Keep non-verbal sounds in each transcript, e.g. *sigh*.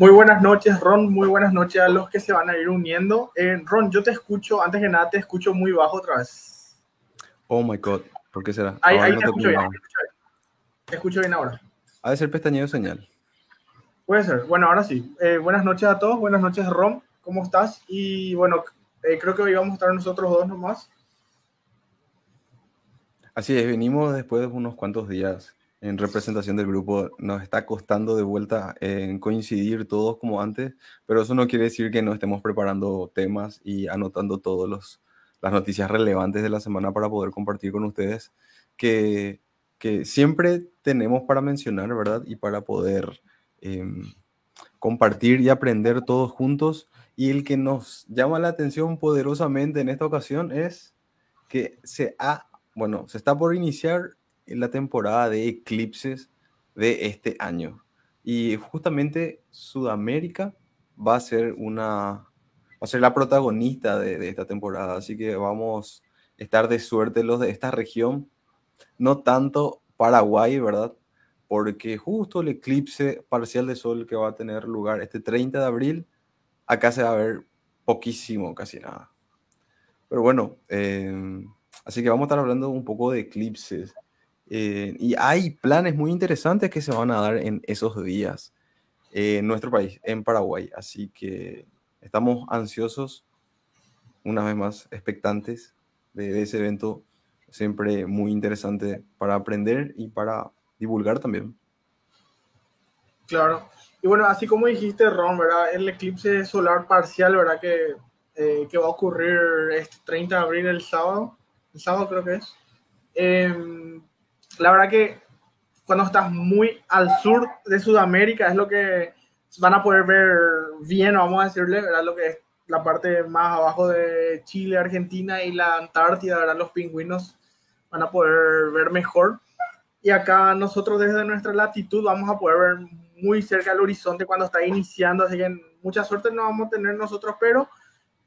muy buenas noches, Ron. Muy buenas noches a los que se van a ir uniendo. Eh, Ron, yo te escucho, antes que nada, te escucho muy bajo otra vez. Oh my God, ¿por qué será? Ahí, ahí te, escucho bien, te, escucho bien, ahora. Ha de ser pestañeo de señal. Puede ser. Bueno, ahora sí. Eh, buenas noches a todos. Buenas noches, Ron. ¿Cómo estás? Y bueno, eh, creo que hoy vamos a estar nosotros dos nomás. Así es, venimos después de unos cuantos días en representación del grupo. Nos está costando de vuelta en coincidir todos como antes, pero eso no quiere decir que no estemos preparando temas y anotando todas las noticias relevantes de la semana para poder compartir con ustedes, que, que siempre tenemos para mencionar, ¿verdad? Y para poder em, compartir y aprender todos juntos. Y el que nos llama la atención poderosamente en esta ocasión es que se ha, bueno, se está por iniciar en la temporada de eclipses de este año. Y justamente Sudamérica va a ser una va a ser la protagonista de, esta temporada, así que vamos a estar de suerte los de esta región, no tanto Paraguay, ¿verdad? Porque justo el eclipse parcial de sol que va a tener lugar este 30 de abril, acá se va a ver poquísimo, casi nada. Pero bueno, eh, así que vamos a estar hablando un poco de eclipses. Eh, y hay planes muy interesantes que se van a dar en esos días en nuestro país, en Paraguay. Así que estamos ansiosos, una vez más, expectantes de, ese evento, siempre muy interesante para aprender y para divulgar también. Claro. Y bueno, así como dijiste, Ron, ¿verdad? El eclipse solar parcial, ¿verdad? Que, eh, que va a ocurrir este 30 de abril, el sábado. El sábado creo que es. Eh, la verdad que cuando estás muy al sur de Sudamérica es lo que van a poder ver bien, vamos a decirle, ¿verdad? Lo que es la parte más abajo de Chile, Argentina y la Antártida, ¿verdad? Los pingüinos van a poder ver mejor. Y acá nosotros desde nuestra latitud vamos a poder ver muy cerca del horizonte cuando está iniciando, así que mucha suerte no vamos a tener nosotros, pero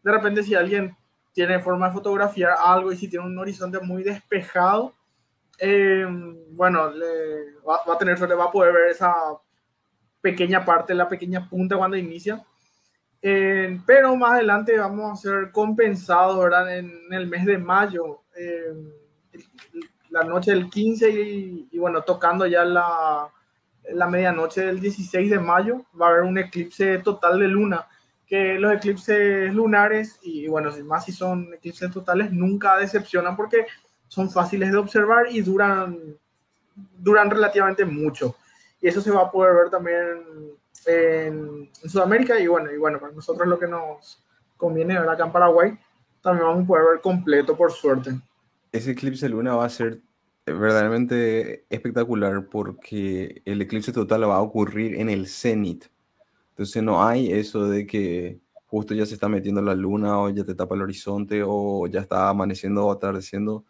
de repente si alguien tiene forma de fotografiar algo y si tiene un horizonte muy despejado, eh, bueno, le, va, a tener suerte, va a poder ver esa pequeña parte, la pequeña punta cuando inicia. Eh, pero más adelante vamos a ser compensados, ¿verdad? En, el mes de mayo, eh, la noche del 15 y, bueno, tocando ya la, la medianoche del 16 de mayo, va a haber un eclipse total de luna que los eclipses lunares y bueno, más si son eclipses totales, nunca decepcionan porque son fáciles de observar y duran, duran relativamente mucho. Y eso se va a poder ver también en, Sudamérica y bueno, y bueno, para nosotros lo que nos conviene ver acá en Paraguay, también vamos a poder ver completo por suerte. Ese eclipse luna va a ser verdaderamente espectacular porque el eclipse total va a ocurrir en el cenit. Entonces no hay eso de que justo ya se está metiendo la luna o ya te tapa el horizonte o ya está amaneciendo o atardeciendo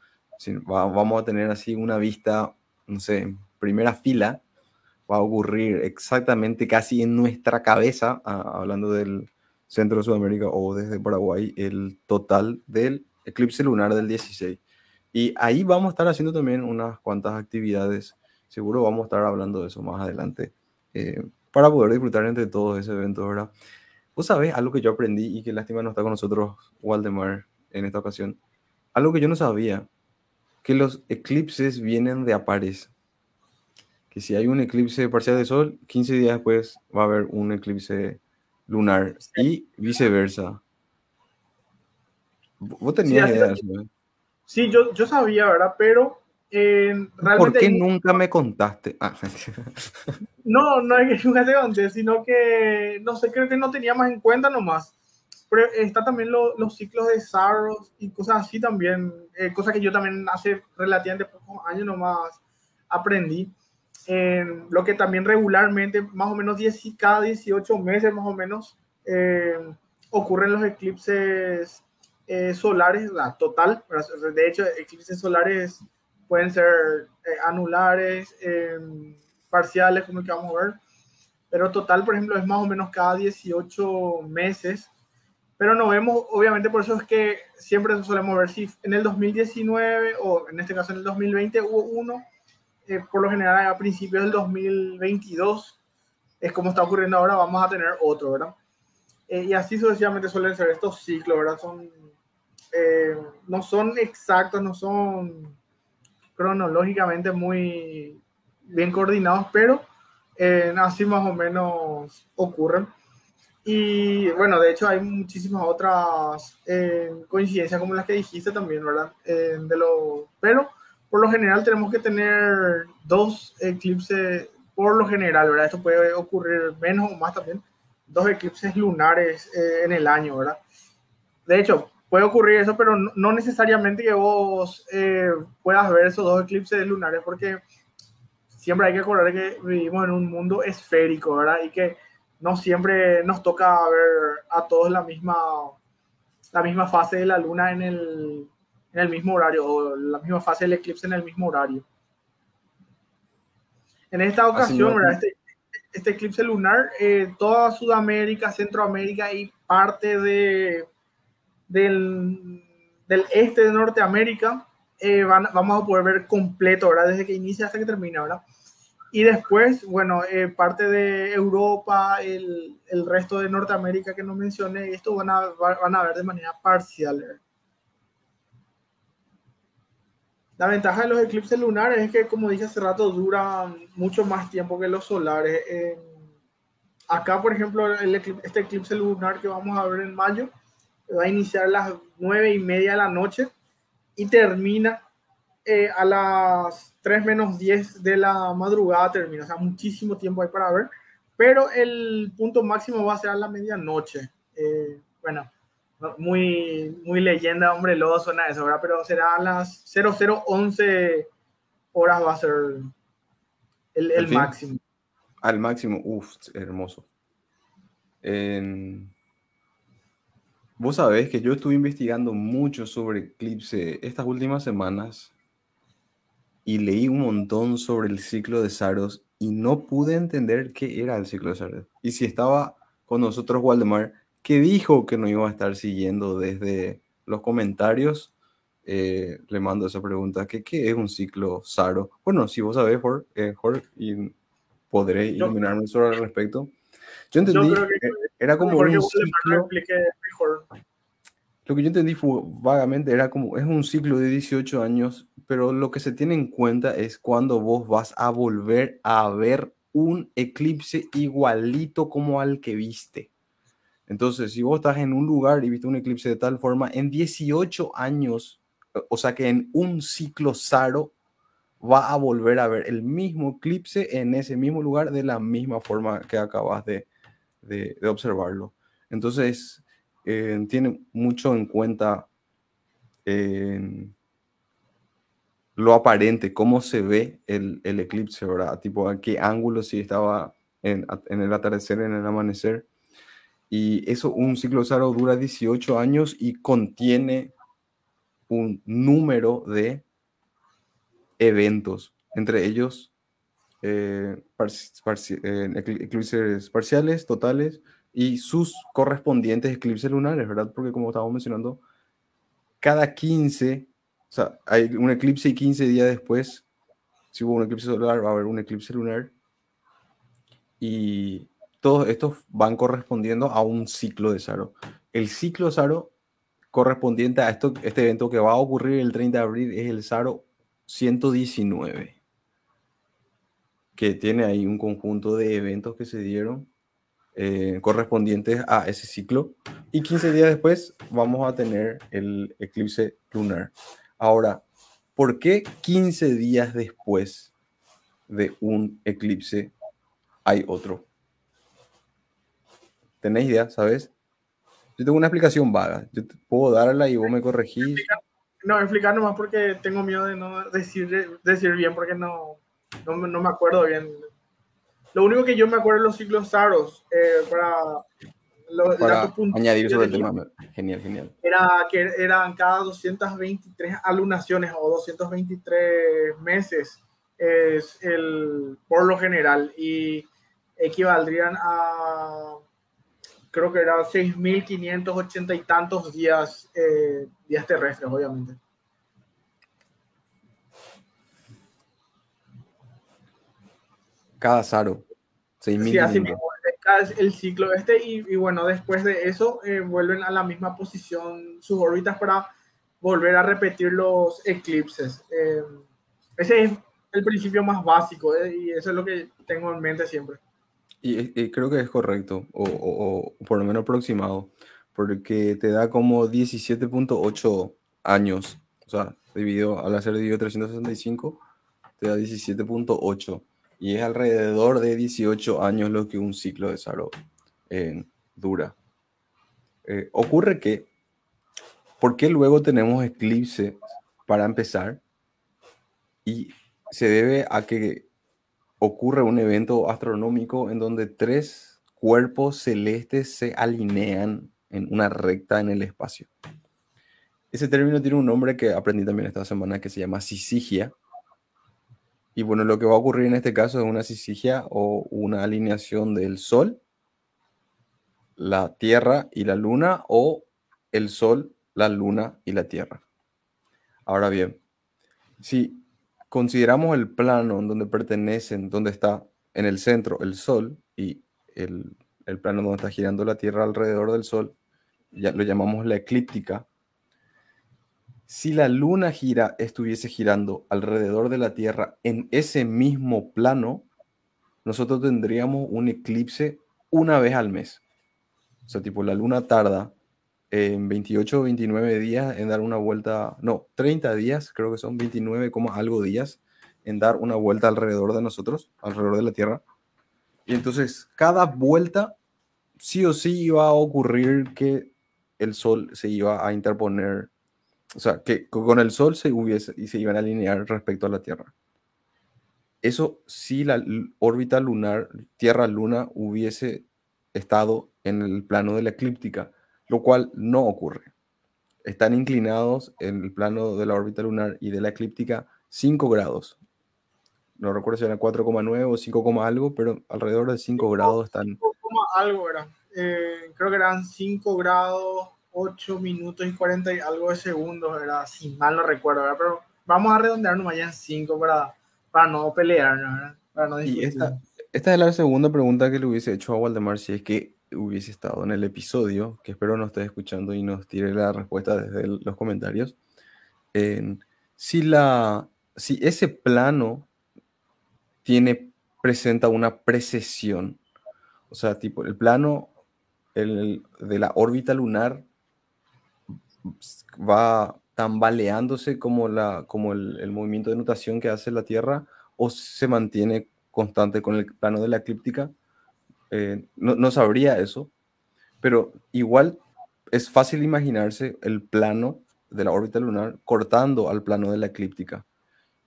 vamos a tener así una vista, no sé, primera fila, va a ocurrir exactamente casi en nuestra cabeza, ah, hablando del centro de Sudamérica o desde Paraguay, el total del eclipse lunar del 16. Y ahí vamos a estar haciendo también unas cuantas actividades, seguro vamos a estar hablando de eso más adelante, eh, para poder disfrutar entre todos ese evento, ¿verdad? Vos sabés algo que yo aprendí y que lástima no está con nosotros Waldemar en esta ocasión. Algo que yo no sabía que los eclipses vienen de Apares. Que si hay un eclipse parcial de sol, 15 días después va a haber un eclipse lunar y viceversa. ¿Vos tenías sí, idea Sí, yo, yo sabía, ¿verdad? Pero eh, realmente... ¿Por qué nunca me contaste? Ah. *laughs* no, no es que nunca te conté, sino que, no sé, creo que no tenía más en cuenta nomás pero está también los ciclos de Saros y cosas así también, eh, cosas que yo también hace relativamente pocos años nomás aprendí. lo que también regularmente, más o menos 10, cada 18 meses más o menos, eh, ocurren los eclipses eh, solares, la total, de hecho, eclipses solares pueden ser anulares, parciales, como que vamos a ver, pero total, por ejemplo, es más o menos cada 18 meses pero no vemos, obviamente por eso es que siempre solemos ver si en el 2019 o en este caso en el 2020 hubo uno, eh, por lo general a principios del 2022 es como está ocurriendo ahora, vamos a tener otro, ¿verdad? Eh, y así sucesivamente suelen ser estos ciclos, ¿verdad? Son, eh, no son exactos, no son cronológicamente muy bien coordinados, pero así más o menos ocurren. Y bueno, de hecho hay muchísimas otras eh, coincidencias como las que dijiste también, ¿verdad? Eh, de lo, pero por lo general tenemos que tener dos eclipses, por lo general, ¿verdad? Esto puede ocurrir menos o más también, dos eclipses lunares eh, en el año, ¿verdad? De hecho, puede ocurrir eso, pero no, no necesariamente que vos puedas ver esos dos eclipses lunares, porque siempre hay que acordar que vivimos en un mundo esférico, ¿verdad? Y que no siempre nos toca ver a todos la misma, la misma fase de la luna en el, en el mismo horario, o la misma fase del eclipse en el mismo horario. En esta ocasión, este, este, eclipse lunar, eh, toda Sudamérica, Centroamérica y parte de, del, del este de Norteamérica eh, van, vamos a poder ver completo, ¿verdad? Desde que inicia hasta que termina, ¿verdad? Y después, bueno, eh, parte de Europa, el, el, resto de Norteamérica que no mencioné, esto van a, van a ver de manera parcial. La ventaja de los eclipses lunares es que, como dije hace rato, duran mucho más tiempo que los solares. acá, por ejemplo, el este eclipse lunar que vamos a ver en mayo va a iniciar a las nueve y media de la noche y termina eh, a las 3 menos 10 de la madrugada termina, o sea, muchísimo tiempo hay para ver, pero el punto máximo va a ser a la medianoche. Eh, bueno, muy, muy leyenda, hombre, lobo suena eso, ¿verdad? Pero será a las 0011 horas va a ser el, el máximo. Al máximo, uff, hermoso. Vos sabés que yo estuve investigando mucho sobre Eclipse estas últimas semanas y leí un montón sobre el ciclo de Saros y no pude entender qué era el ciclo de Saros. Y si estaba con nosotros Waldemar, que dijo que no iba a estar siguiendo desde los comentarios, eh, le mando esa pregunta, ¿qué, ¿qué, es un ciclo Saro? Bueno, si vos sabés, Jorge, eh, y podré iluminarme sobre el respecto. Yo entendí que era como un ciclo... Lo que yo entendí fue, vagamente era como, es un ciclo de 18 años pero lo que se tiene en cuenta es cuando vos vas a volver a ver un eclipse igualito como al que viste. Entonces, si vos estás en un lugar y viste un eclipse de tal forma, en 18 años, o sea que en un ciclo SARO, va a volver a ver el mismo eclipse en ese mismo lugar de la misma forma que acabas de, de, observarlo. Entonces, eh, tiene mucho en cuenta lo aparente, cómo se ve el, eclipse, ¿verdad? Tipo, a qué ángulo si estaba en, el atardecer, en el amanecer. Y eso, un ciclo SARO dura 18 años y contiene un número de eventos, entre ellos eh, eh, eclipses parciales, totales y sus correspondientes eclipses lunares, ¿verdad? Porque como estábamos mencionando, cada 15 o sea, hay un eclipse y 15 días después, si hubo un eclipse solar, va a haber un eclipse lunar. Y todos estos van correspondiendo a un ciclo de Saro. El ciclo Saro correspondiente a esto, este evento que va a ocurrir el 30 de abril es el Saro 119, que tiene ahí un conjunto de eventos que se dieron eh, correspondientes a ese ciclo. Y 15 días después vamos a tener el eclipse lunar. Ahora, ¿por qué 15 días después de un eclipse hay otro? ¿Tenéis idea, sabes? Yo tengo una explicación vaga. Yo puedo darla y vos me corregís. No, explicar nomás porque tengo miedo de no decir, decir bien porque no, no, me acuerdo bien. Lo único que yo me acuerdo de los ciclos saros eh, para para añadir sobre el tema. Genial, genial. Era que eran cada 223 alunaciones o 223 meses es el por lo general y equivaldrían a creo que era 6.580 y tantos días, eh, días terrestres, obviamente. Cada Saro. Sí, así mismo. El ciclo este y, y bueno, después de eso eh, vuelven a la misma posición sus órbitas para volver a repetir los eclipses. Eh, ese es el principio más básico eh, y eso es lo que tengo en mente siempre. Y, creo que es correcto, o, o, por lo menos aproximado, porque te da como 17.8 años, o sea, dividido, al hacer dividido 365, te da 17.8 y es alrededor de 18 años lo que un ciclo de Saro eh, dura. Eh, ocurre que, ¿por qué luego tenemos eclipse para empezar? Y se debe a que ocurre un evento astronómico en donde tres cuerpos celestes se alinean en una recta en el espacio. Ese término tiene un nombre que aprendí también esta semana que se llama sisigia y bueno, lo que va a ocurrir en este caso es una sisigia o una alineación del Sol, la Tierra y la Luna o el Sol, la Luna y la Tierra. Ahora bien, si consideramos el plano en donde pertenecen, donde está en el centro el Sol y el, el plano donde está girando la Tierra alrededor del Sol, ya lo llamamos la eclíptica, si la luna gira estuviese girando alrededor de la Tierra en ese mismo plano, nosotros tendríamos un eclipse una vez al mes. O sea, tipo, la luna tarda en 28 o 29 días en dar una vuelta, no, 30 días, creo que son 29, algo días en dar una vuelta alrededor de nosotros, alrededor de la Tierra. Y entonces, cada vuelta, sí o sí iba a ocurrir que el Sol se iba a interponer o sea, que con el Sol se hubiese y se iban a alinear respecto a la Tierra. Eso si la órbita lunar, Tierra-Luna, hubiese estado en el plano de la eclíptica, lo cual no ocurre. Están inclinados en el plano de la órbita lunar y de la eclíptica 5 grados. No recuerdo si eran 4,9 o 5, algo, pero alrededor de 5 grados están. 5, algo era. Eh, creo que eran 5 grados 8 minutos y 40 y algo de segundos, era si mal no recuerdo, pero vamos a redondearnos allá en 5 para, para no pelear, y esta, esta es la segunda pregunta que le hubiese hecho a Waldemar si es que hubiese estado en el episodio, que espero no esté escuchando y nos tire la respuesta desde los comentarios. si, la, si ese plano tiene, presenta una precesión, o sea, tipo, el plano el, de la órbita lunar va tambaleándose como, la, como el, movimiento de nutación que hace la Tierra o se mantiene constante con el plano de la eclíptica. Eh, no, sabría eso, pero igual es fácil imaginarse el plano de la órbita lunar cortando al plano de la eclíptica.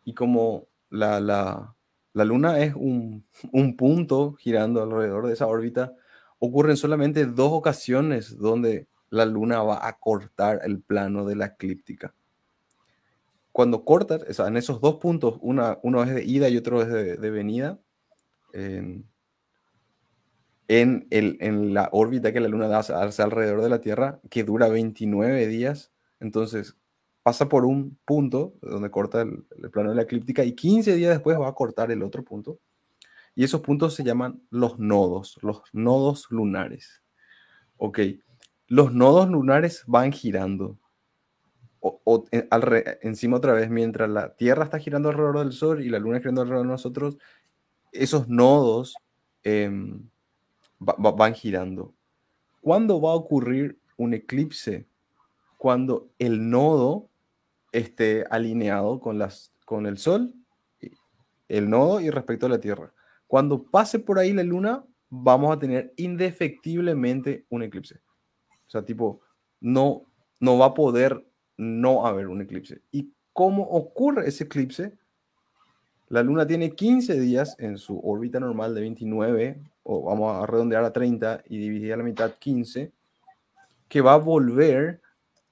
Y como la, la, la Luna es un, *laughs* un, punto girando alrededor de esa órbita, ocurren solamente dos ocasiones donde la luna va a cortar el plano de la eclíptica. Cuando corta, en esos dos puntos, una, uno es de ida y otro es de, venida, en, en, la órbita que la luna da hace alrededor de la Tierra, que dura 29 días, entonces pasa por un punto donde corta el, el plano de la eclíptica y 15 días después va a cortar el otro punto. Y esos puntos se llaman los nodos, los nodos lunares. Ok, los nodos lunares van girando. Encima otra vez, mientras la Tierra está girando alrededor del Sol y la Luna girando alrededor de nosotros, esos nodos em, van girando. ¿Cuándo va a ocurrir un eclipse? Cuando el nodo esté alineado con el Sol, el nodo y respecto a la Tierra. Cuando pase por ahí la Luna, vamos a tener indefectiblemente un eclipse. Sea, tipo, no, no va a poder no haber un eclipse. ¿Y cómo ocurre ese eclipse? La Luna tiene 15 días en su órbita normal de 29, o vamos a redondear a 30 y dividir a la mitad 15, que va a volver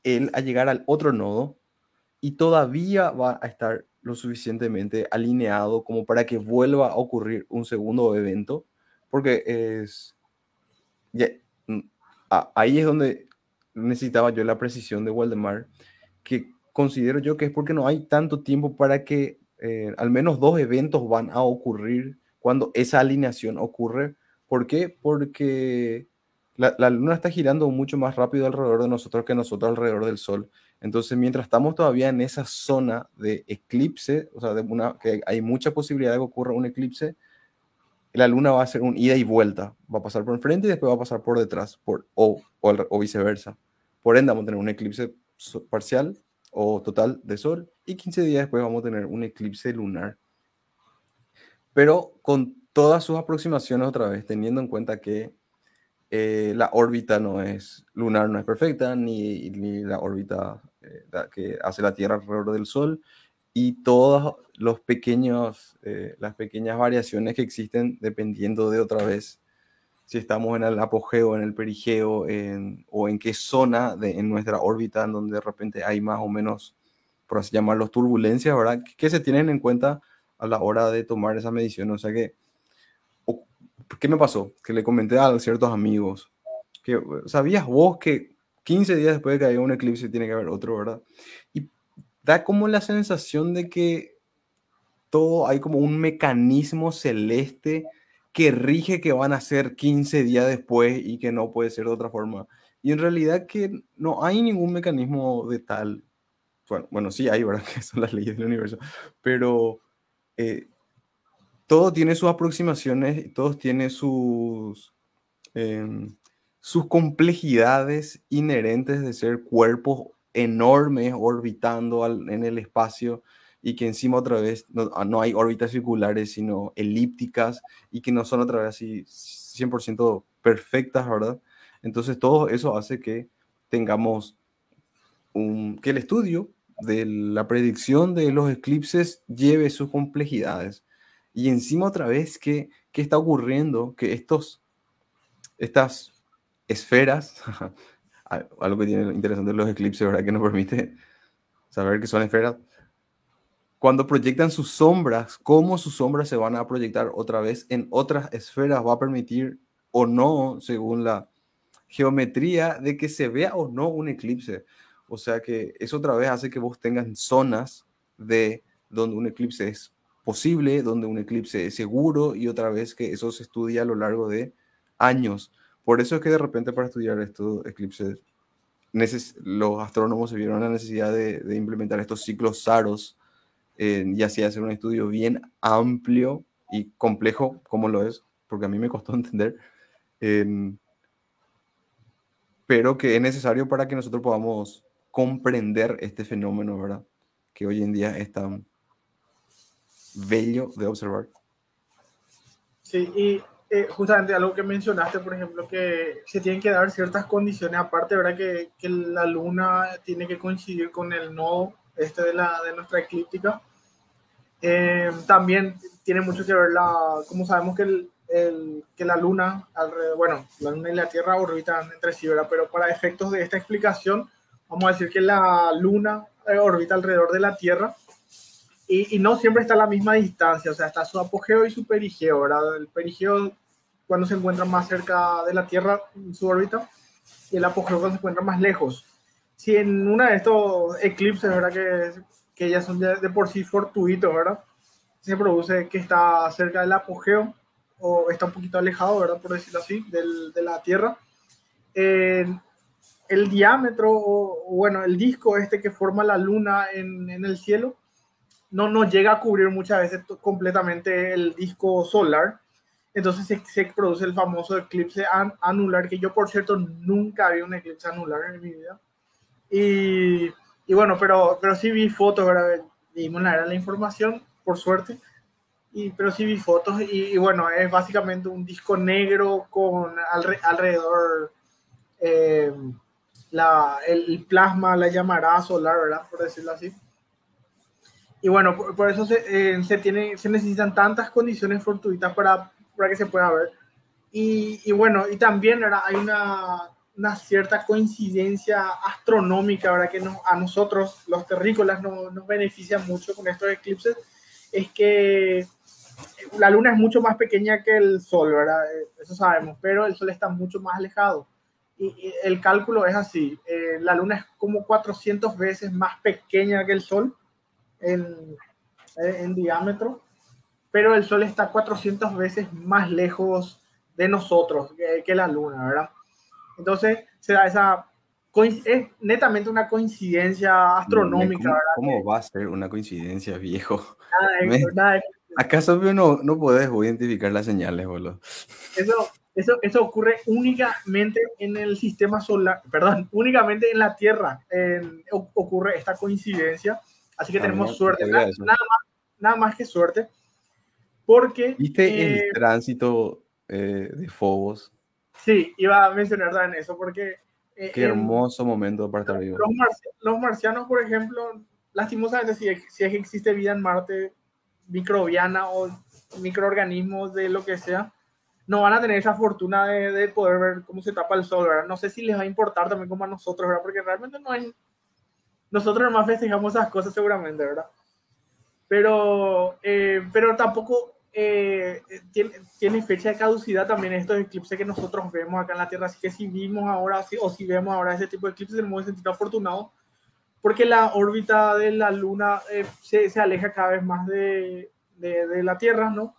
él a llegar al otro nodo y todavía va a estar lo suficientemente alineado como para que vuelva a ocurrir un segundo evento, porque es, ahí es donde necesitaba yo la precisión de Waldemar, que considero yo que es porque no hay tanto tiempo para que eh, al menos dos eventos van a ocurrir cuando esa alineación ocurre. ¿Por qué? Porque la, luna está girando mucho más rápido alrededor de nosotros que nosotros alrededor del sol. Entonces, mientras estamos todavía en esa zona de eclipse, o sea, de una, que hay mucha posibilidad de que ocurra un eclipse, la luna va a hacer un ida y vuelta. Va a pasar por enfrente y después va a pasar por detrás, por, o, o, viceversa. Por ende, vamos a tener un eclipse parcial o total de sol y 15 días después vamos a tener un eclipse lunar. Pero con todas sus aproximaciones otra vez, teniendo en cuenta que eh, la órbita no es lunar, no es perfecta, ni, ni la órbita eh, que hace la Tierra alrededor del Sol, y todas los pequeños, eh, las pequeñas variaciones que existen dependiendo de otra vez si estamos en el apogeo, en el perigeo, o en qué zona de, en nuestra órbita en donde de repente hay más o menos, por así llamarlos, turbulencias, ¿verdad? Que se tienen en cuenta a la hora de tomar esa medición. O sea que, ¿qué me pasó? Que le comenté a ciertos amigos, que ¿sabías vos que 15 días después de que haya un eclipse tiene que haber otro, ¿verdad? Da como la sensación de que todo hay como un mecanismo celeste que rige que van a ser 15 días después y que no puede ser de otra forma. Y en realidad que no hay ningún mecanismo de tal. Bueno, bueno sí hay, ¿verdad? *laughs* Que son las leyes del universo. Pero eh, todo tiene sus aproximaciones, todos tienen sus, em, sus complejidades inherentes de ser cuerpos enormes orbitando en el espacio y que encima otra vez ah, no, hay órbitas circulares, sino elípticas y que no son otra vez así 100% perfectas, ¿verdad? Entonces todo eso hace que tengamos que el estudio de la predicción de los eclipses lleve sus complejidades. Y encima otra vez, ¿qué, qué está ocurriendo? Que estos, estas esferas, *laughs* algo que tiene interesante los eclipses, ¿verdad? Que nos permite saber que son esferas, cuando proyectan sus sombras, cómo sus sombras se van a proyectar otra vez en otras esferas, va a permitir o no, según la geometría, de que se vea o no un eclipse. O sea que eso otra vez hace que vos tengas zonas de donde un eclipse es posible, donde un eclipse es seguro y otra vez que eso se estudia a lo largo de años. Por eso es que de repente para estudiar estos eclipses, los astrónomos se vieron la necesidad de, de implementar estos ciclos SAROS, y así hacer un estudio bien amplio y complejo como lo es, porque a mí me costó *laughs* entender, pero que es necesario para que nosotros podamos comprender este fenómeno, ¿verdad? Que hoy en día es tan bello de observar. Sí, y eh, justamente algo que mencionaste, por ejemplo, que se tienen que dar ciertas condiciones, aparte, ¿verdad? Que, que la luna tiene que coincidir con el nodo este de, la, de nuestra eclíptica. Eh, también tiene mucho que ver la, como sabemos que, el, el, que la Luna, alrededor, bueno, la Luna y la Tierra orbitan entre sí, ¿verdad? Pero para efectos de esta explicación, vamos a decir que la Luna eh, orbita alrededor de la Tierra y, y, no siempre está a la misma distancia, o sea, está su apogeo y su perigeo, ¿verdad? El perigeo cuando se encuentra más cerca de la Tierra en su órbita y el apogeo cuando se encuentra más lejos si en una de estos eclipses, ¿verdad? Que, que ya son de, por sí fortuitos, ¿verdad? Se produce que está cerca del apogeo o está un poquito alejado, ¿verdad? Por decirlo así, del, de la Tierra. el diámetro, o, bueno, el disco este que forma la luna en, en el cielo, no, no llega a cubrir muchas veces completamente el disco solar. Entonces se, se produce el famoso eclipse anular, que yo por cierto nunca vi un eclipse anular en mi vida. Y, y, bueno, pero, pero sí vi fotos, ¿verdad? Dimos la, la información, por suerte. Y, pero sí vi fotos y, y bueno, es básicamente un disco negro con alrededor eh, la, el, plasma, la llamará solar, ¿verdad? Por decirlo así. Y bueno, por, por eso se, eh, se, tiene, se necesitan tantas condiciones fortuitas para, para que se pueda ver. Y, y bueno, y también ¿verdad? hay una, una cierta coincidencia astronómica, ¿verdad? Que a nosotros, los terrícolas, nos beneficia mucho con estos eclipses, es que la luna es mucho más pequeña que el sol, ¿verdad? Eso sabemos, pero el sol está mucho más alejado. y, el cálculo es así, eh, la luna es como 400 veces más pequeña que el Sol en, en diámetro, pero el Sol está 400 veces más lejos de nosotros que, que la luna, ¿verdad? Entonces se da esa es netamente una coincidencia astronómica. ¿Cómo, ¿cómo va a ser una coincidencia, viejo? Nada ¿Acaso no, no podés identificar las señales, boludo? Eso, eso, eso ocurre únicamente en el sistema solar, perdón, únicamente en la Tierra ocurre esta coincidencia. Así que ah, tenemos suerte, nada, más, nada más que suerte. Porque. ¿Viste el eh, tránsito eh, de Fobos? Sí, iba a mencionar también eso, porque eh, Qué hermoso momento para estar vivo. Los, marcianos, por ejemplo, lastimosamente, si, si es que existe vida en Marte microbiana o microorganismos de lo que sea, no van a tener esa fortuna de, de, poder ver cómo se tapa el sol, ¿verdad? No sé si les va a importar también como a nosotros, ¿verdad? Porque realmente no hay... Nosotros nomás festejamos esas cosas seguramente, ¿verdad? Pero, eh, pero tampoco eh, tiene, tiene, fecha de caducidad también estos eclipses que nosotros vemos acá en la Tierra. Así que si vimos ahora, o si vemos ahora ese tipo de eclipses, tenemos que sentir afortunados porque la órbita de la Luna eh, se, se, aleja cada vez más de, de, de, la Tierra, ¿no?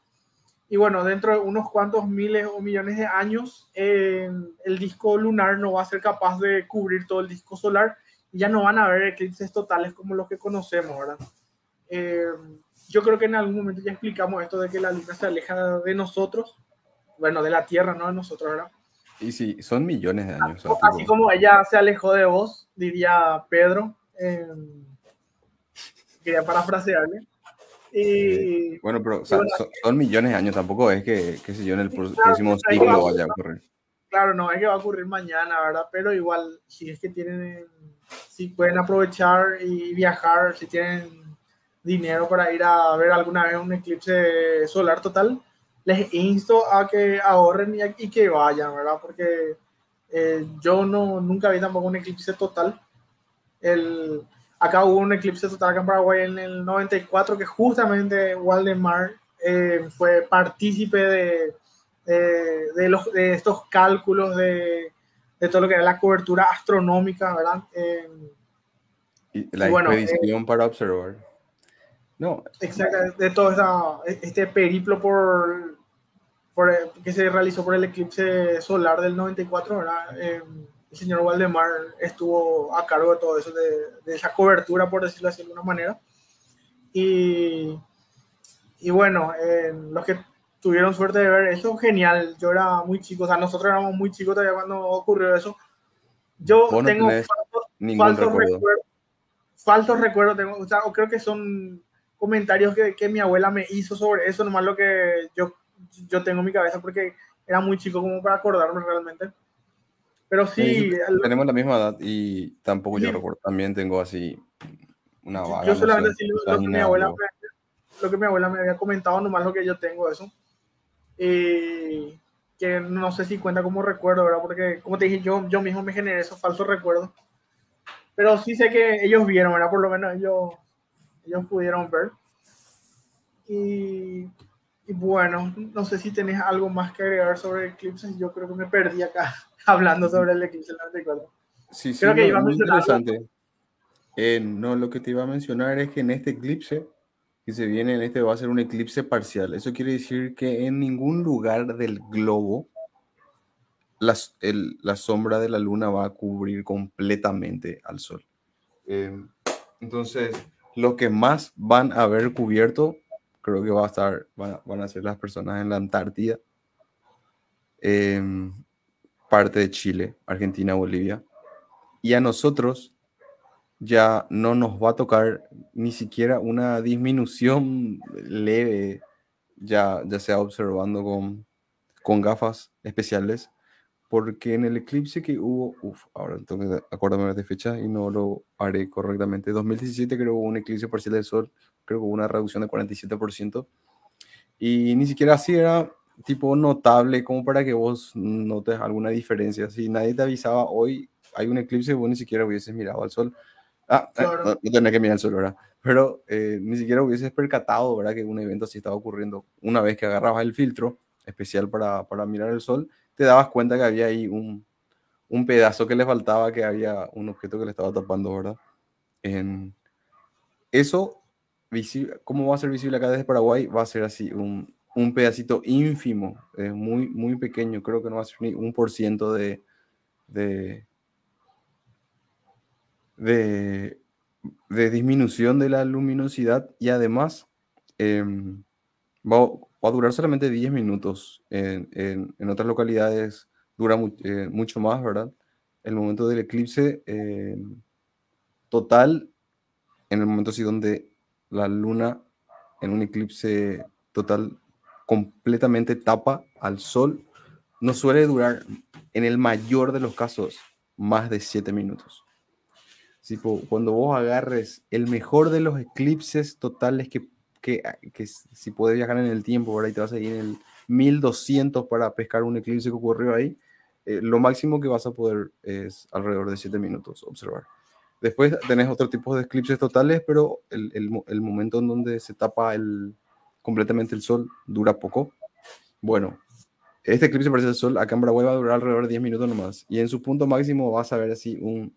Y bueno, dentro de unos cuantos miles o millones de años, eh, el disco lunar no va a ser capaz de cubrir todo el disco solar y ya no van a haber eclipses totales como los que conocemos, ¿verdad? Eh, yo creo que en algún momento ya explicamos esto de que la luna se aleja de nosotros, bueno, de la Tierra, no de nosotros, ¿verdad? Y sí, son millones de años. Así, como ella se alejó de vos, diría Pedro. Eh, quería parafrasearle. Y, bueno, pero son, millones de años, tampoco es que, qué sé yo, en el próximo siglo vaya a ocurrir. Claro, no es que va a ocurrir mañana, ¿verdad? Pero igual, si es que tienen, si pueden aprovechar y viajar, si tienen dinero para ir a ver alguna vez un eclipse solar total, les insto a que ahorren y, que vayan, ¿verdad? Porque eh, yo no, nunca vi tampoco un eclipse total. El, acá hubo un eclipse total acá en Paraguay en el 94 que justamente Waldemar eh, fue partícipe de, de, los, de estos cálculos de, de, todo lo que era la cobertura astronómica, ¿verdad? Eh, y la expedición para observar. No. Exacto, de todo este periplo por, por, que se realizó por el eclipse solar del 94, ¿verdad? Eh, el señor Waldemar estuvo a cargo de todo eso, de, esa cobertura, por decirlo así de alguna manera. Y, y bueno, eh, los que tuvieron suerte de ver eso, genial. Yo era muy chico, o sea, nosotros éramos muy chicos todavía cuando ocurrió eso. Yo tengo falsos, recuerdos, falsos recuerdos, tengo, o sea, creo que son comentarios que, que, mi abuela me hizo sobre eso, nomás lo que yo, yo tengo en mi cabeza porque era muy chico como para acordarme realmente. Pero sí. tenemos la misma edad y tampoco yo recuerdo. También tengo así una vaga. Yo solamente no lo, que mi abuela me, lo que mi abuela me había comentado, nomás lo que yo tengo eso. Y que no sé si cuenta como recuerdo, ¿verdad? Porque, como te dije, yo, yo mismo me generé esos falsos recuerdos. Pero sí sé que ellos vieron, ¿verdad? Por lo menos ellos ellos pudieron ver. Y, bueno, no sé si tenés algo más que agregar sobre eclipses. Yo creo que me perdí acá *laughs* hablando sobre el eclipse del 94. Sí, sí, creo que iba a interesante. Eh, no, lo que te iba a mencionar es que en este eclipse que se viene, en este va a ser un eclipse parcial. Eso quiere decir que en ningún lugar del globo la, la sombra de la luna va a cubrir completamente al sol. Eh, entonces, lo que más van a haber cubierto, creo que va a estar, van a, ser las personas en la Antártida, em, parte de Chile, Argentina, Bolivia. Y a nosotros ya no nos va a tocar ni siquiera una disminución leve, ya, ya sea observando con, con gafas especiales, porque en el eclipse que hubo, uff, ahora tengo que acordarme de fecha y no lo haré correctamente. 2017 creo que hubo un eclipse parcial del Sol, creo que hubo una reducción de 47%. Y ni siquiera así era tipo notable como para que vos notes alguna diferencia. Si nadie te avisaba hoy hay un eclipse, vos ni siquiera hubieses mirado al Sol. Ah, eh, no, tenés que mirar al Sol, ¿verdad? Pero eh, ni siquiera hubieses percatado, ¿verdad? Que un evento así estaba ocurriendo. Una vez que agarrabas el filtro especial para, para mirar el Sol, te dabas cuenta que había ahí un, un pedazo que le faltaba, que había un objeto que le estaba tapando, ¿verdad? En eso, ¿cómo va a ser visible acá desde Paraguay? Va a ser así, un, un pedacito ínfimo, muy, muy pequeño, creo que no va a ser ni un por ciento de, de, de, disminución de la luminosidad y además em, va, a durar solamente 10 minutos. En, en, otras localidades dura eh, mucho más, ¿verdad? El momento del eclipse em, total, en el momento así donde la luna en un eclipse total completamente tapa al sol, no suele durar, en el mayor de los casos, más de 7 minutos. cuando vos agarres el mejor de los eclipses totales que, que, que si puedes viajar en el tiempo, ahora y te vas a ir en el 1200 para pescar un eclipse que ocurrió ahí, eh, lo máximo que vas a poder es alrededor de 7 minutos observar. Después tenés otro tipo de eclipses totales, pero el, el, momento en donde se tapa el, completamente el sol dura poco. Bueno, este eclipse parece el sol acá en Paraguay va alrededor de 10 minutos nomás. Y en su punto máximo vas a ver así un,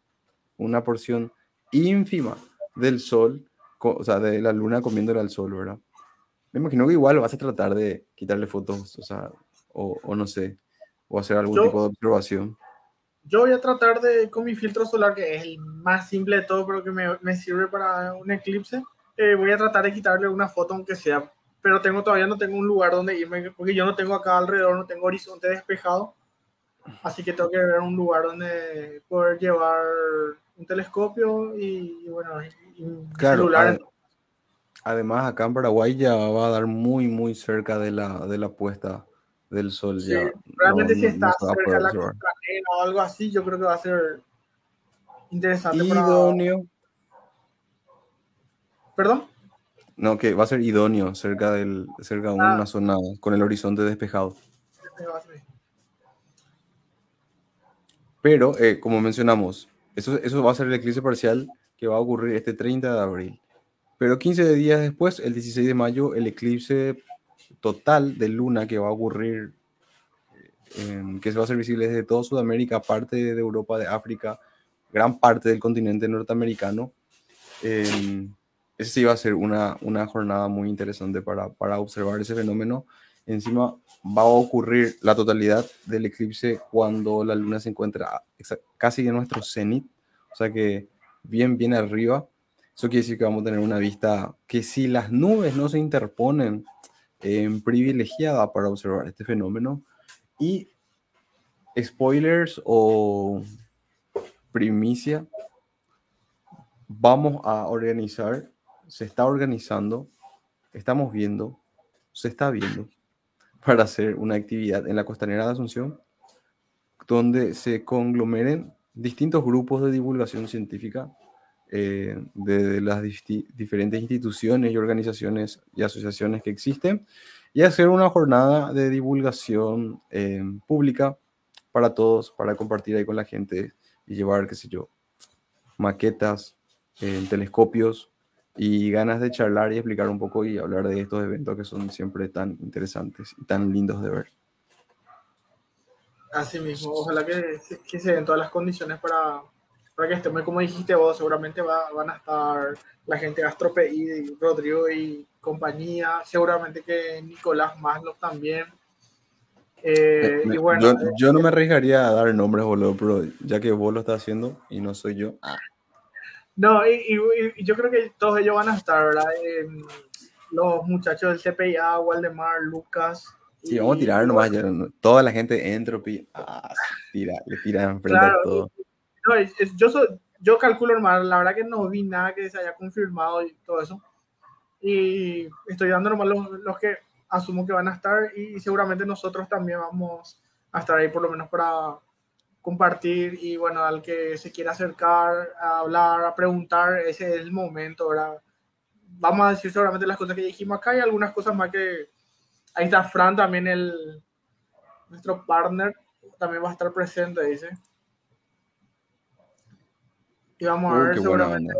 una porción ínfima del sol, o sea, de la luna comiéndole al sol, ¿verdad? Me imagino que igual vas a tratar de quitarle fotos, o sea, o, o no sé, o hacer algún tipo de observación. Yo voy a tratar de, con mi filtro solar, que es el más simple de todo, pero que me, me sirve para un eclipse, eh, voy a tratar de quitarle una foto, aunque sea pero tengo todavía no tengo un lugar donde irme, porque yo no tengo acá alrededor, no tengo horizonte despejado, así que tengo que ver un lugar donde poder llevar un telescopio y, bueno, un celular. además, acá en Paraguay ya va a dar muy, muy cerca de la, de la puesta del sol. ya realmente si está cerca de la o algo así, yo creo que va a ser interesante. Idóneo. ¿Perdón? No, que va a ser idóneo cerca, del, cerca de ah. una zona con el horizonte despejado. Pero, eh, como mencionamos, eso, va a ser el eclipse parcial que va a ocurrir este 30 de abril. Pero 15 días después, el 16 de mayo, el eclipse total de luna que va a ocurrir, eh, que se va a hacer visible desde toda Sudamérica, parte de Europa, de África, gran parte del continente norteamericano. Eh, ese sí va a ser una, jornada muy interesante para, observar ese fenómeno. Encima va a ocurrir la totalidad del eclipse cuando la luna se encuentra casi en nuestro cenit, o sea que bien, bien arriba. Eso quiere decir que vamos a tener una vista que si las nubes no se interponen, en privilegiada para observar este fenómeno. Y spoilers o primicia, vamos a organizar se está organizando, estamos viendo, se está viendo para hacer una actividad en la costanera de Asunción donde se conglomeren distintos grupos de divulgación científica eh, de, las diferentes instituciones y organizaciones y asociaciones que existen y hacer una jornada de divulgación eh, pública para todos, para compartir ahí con la gente y llevar, qué sé yo, maquetas, eh, telescopios, y ganas de charlar y explicar un poco y hablar de estos eventos que son siempre tan interesantes y tan lindos de ver. Así mismo, ojalá que, que se den todas las condiciones para, para que estemos, como dijiste vos, seguramente va, van a estar la gente de Astrope y Rodrigo y compañía, seguramente que Nicolás Maslow también. Eh, y bueno, yo, yo, no me arriesgaría a dar nombres, boludo, pero ya que vos lo estás haciendo y no soy yo. Ah. No, y, yo creo que todos ellos van a estar, ¿verdad? los muchachos del CPIA, Waldemar, Lucas. Sí, vamos a tirar nomás. toda la gente de Entropy ah, tira, le tiran frente a todo. No, yo, yo calculo normal, la verdad que no vi nada que se haya confirmado y todo eso. Y estoy dando nomás los, los que asumo que van a estar y seguramente nosotros también vamos a estar ahí por lo menos para compartir y bueno, al que se quiera acercar a hablar, a preguntar, ese es el momento, ¿verdad? Vamos a decir seguramente las cosas que dijimos acá y algunas cosas más que... Ahí está Fran también, el, nuestro partner, también va a estar presente, dice. Y vamos a uh, ver, seguramente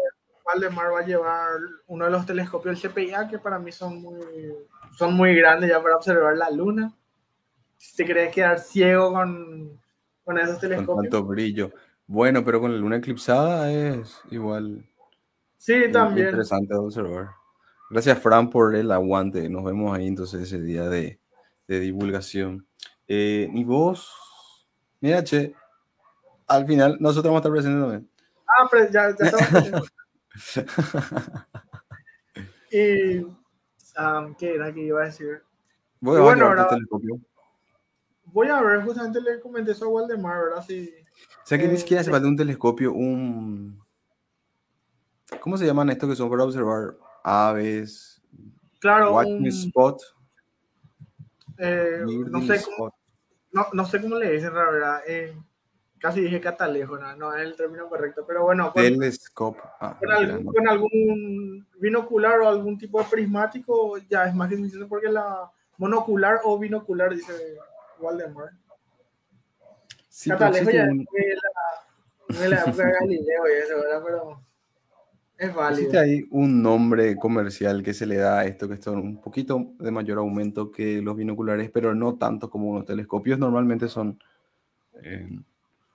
Valdemar va a llevar uno de los telescopios del CPIA que para mí son muy, son muy grandes ya para observar la luna. Si te querés quedar ciego con con esos Con telescopios. tanto brillo. Bueno, pero con la luna eclipsada es igual Sí, también. interesante de observar. Gracias, Fran, por el aguante. Nos vemos ahí entonces ese día de, de divulgación. Eh, y vos, mira, che, al final nosotros vamos a estar presentes también. Ah, pero ya, ya estamos. *laughs* y, am, ¿qué era que iba a decir? Vos Y vas a bueno, ahora- telescopio. Voy a ver, justamente le comenté eso a Waldemar, ¿verdad? Sí. O sea que ni eh, siquiera hace sí. falta un telescopio, un... ¿Cómo se llaman estos que son para observar aves? Claro, Watching un, spot. eh, no, sé cómo, no, no sé cómo le dicen, la verdad. eh, casi dije catalejo, no, no es el término correcto, pero bueno, con, Telescope. Ah, algún, con algún binocular o algún tipo de prismático ya es más que suficiente porque la monocular o binocular, dice Sí, catalejo ya un- es de la, época de Galileo y eso, ¿verdad? Pero es válido. Existe ahí un nombre comercial que se le da a esto, que son un poquito de mayor aumento que los binoculares, pero no tanto como los telescopios. Normalmente son eh,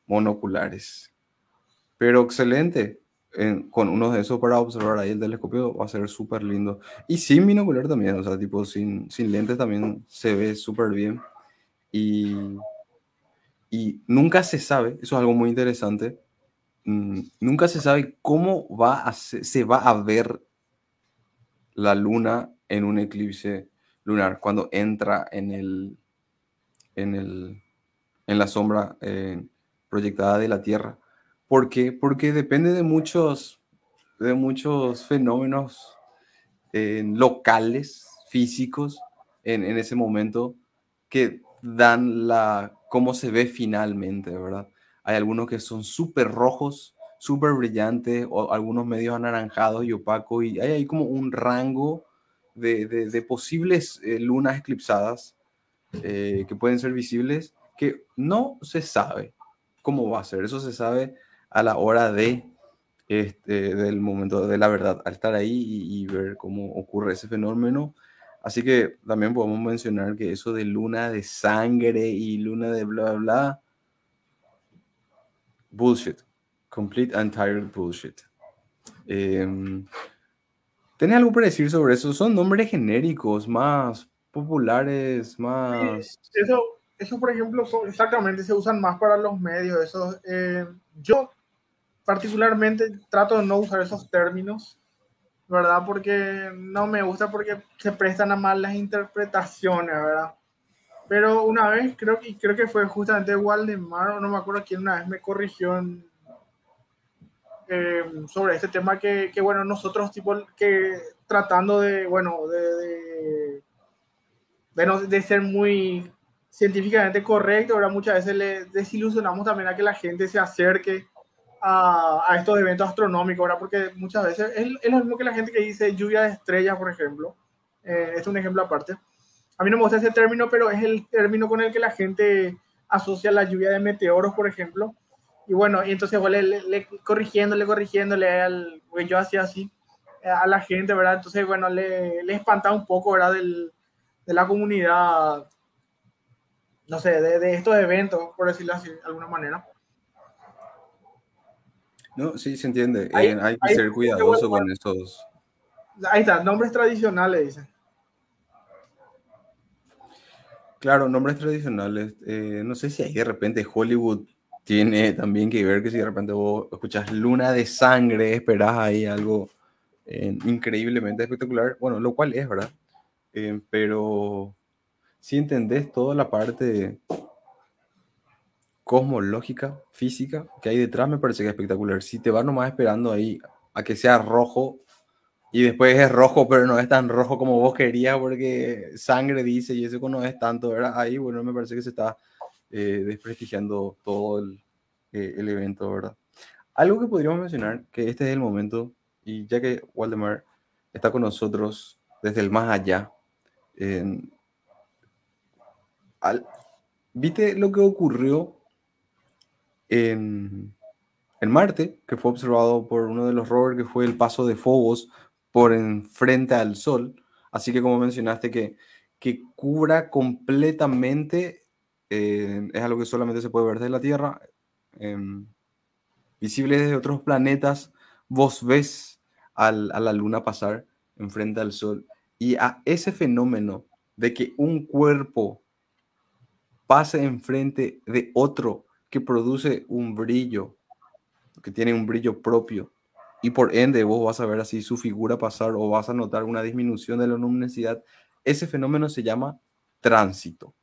monoculares. Pero excelente. eh, con uno de esos para observar ahí el telescopio va a ser súper lindo. Y sin binocular también, o sea, tipo sin, sin lentes también se ve súper bien. Y, y nunca se sabe, eso es algo muy interesante, mm, nunca se sabe cómo va a se, se va a ver la luna en un eclipse lunar cuando entra en el en el en la sombra eh, proyectada de la Tierra. ¿Por qué? Porque depende de muchos de muchos fenómenos eh, locales, físicos, en, en ese momento que dan la cómo se ve finalmente, ¿verdad? Hay algunos que son súper rojos, súper brillantes, o algunos medios anaranjados y opacos, y hay ahí como un rango de, de- posibles eh, lunas eclipsadas eh, que pueden ser visibles, que no se sabe cómo va a ser. Eso se sabe a la hora de este, del momento de la verdad, al estar ahí y ver cómo ocurre ese fenómeno. Así que también podemos mencionar que eso de luna de sangre y luna de bla, bla, bla, bullshit. Complete and entire bullshit. Em, ¿Tenés algo para decir sobre eso? Son nombres genéricos, más populares, más... Eso, eso, por ejemplo, exactamente se usan más para los medios. Eso, eh, yo particularmente trato de no usar esos términos, ¿verdad? Porque no me gusta porque se prestan a malas interpretaciones, ¿verdad? Pero una vez, creo que, creo que fue justamente Waldemar, o no me acuerdo quién una vez me corrigió eh, sobre este tema que, bueno, nosotros tipo que tratando de, bueno, de, de, de ser muy científicamente correcto, ahora muchas veces le desilusionamos también a que la gente se acerque a, a estos eventos astronómicos, ahora porque muchas veces es, es lo mismo que la gente que dice lluvia de estrellas, por ejemplo. Eh, es un ejemplo aparte. A mí no me gusta ese término, pero es el término con el que la gente asocia la lluvia de meteoros, por ejemplo. Y bueno, y entonces bueno, le, le- corrigiéndole, corrigiéndole, al, porque yo hacía así eh, a la gente, ¿verdad? Entonces, bueno, le, le espantaba un poco, ¿verdad? Del, de la comunidad, no sé, de, de estos eventos, por decirlo así, de alguna manera. No, sí, se entiende. Ahí- Eh, hay que ahí- ser cuidadoso con esos. Ahí está, nombres tradicionales, dicen. Claro, nombres tradicionales. eh, no sé si ahí de repente Hollywood tiene también que ver que si de repente vos escuchas Luna de Sangre, esperás ahí algo eh, increíblemente espectacular. Bueno, lo cual es, ¿verdad? Eh, pero si entendés toda la parte cosmológica, física que hay detrás, me parece que es espectacular. Si te vas nomás esperando ahí a que sea rojo y después es rojo, pero no es tan rojo como vos querías porque sangre dice y eso no es tanto, ¿verdad? Ahí, bueno, me parece que se está eh, desprestigiando todo el, eh, el evento, ¿verdad? Algo que podríamos mencionar, que este es el momento, y ya que Waldemar está con nosotros desde el más allá, en- al- ¿viste lo que ocurrió en, en Marte, que fue observado por uno de los rovers, que fue el paso de Phobos por enfrente al Sol? Así que como mencionaste, que, que cubra completamente eh, es algo que solamente se puede ver desde la Tierra. em, visible desde otros planetas, vos ves a la luna pasar enfrente al sol. Y a ese fenómeno de que un cuerpo pase enfrente de otro que produce un brillo, que tiene un brillo propio, y por ende vos vas a ver así su figura pasar o vas a notar una disminución de la luminosidad, ese fenómeno se llama tránsito.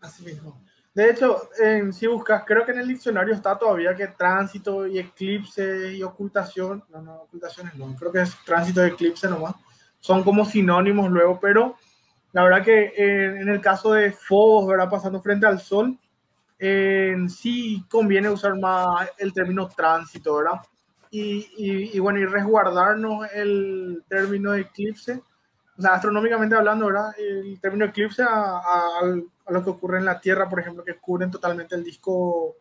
Así mismo. De hecho, en- si buscas, creo que en el diccionario está todavía que tránsito y eclipse y ocultación, no, no, ocultaciones no, creo que es tránsito y eclipse nomás, son como sinónimos luego, pero la verdad que eh, en el caso de Fobos, ¿verdad? Pasando frente al Sol, eh, sí conviene usar más el término tránsito, ¿verdad? Y, y- y bueno, y resguardarnos el término de eclipse, o sea, astronómicamente hablando, ¿verdad? El término eclipse a, a- a lo que ocurre en la Tierra, por ejemplo, que cubren totalmente el disco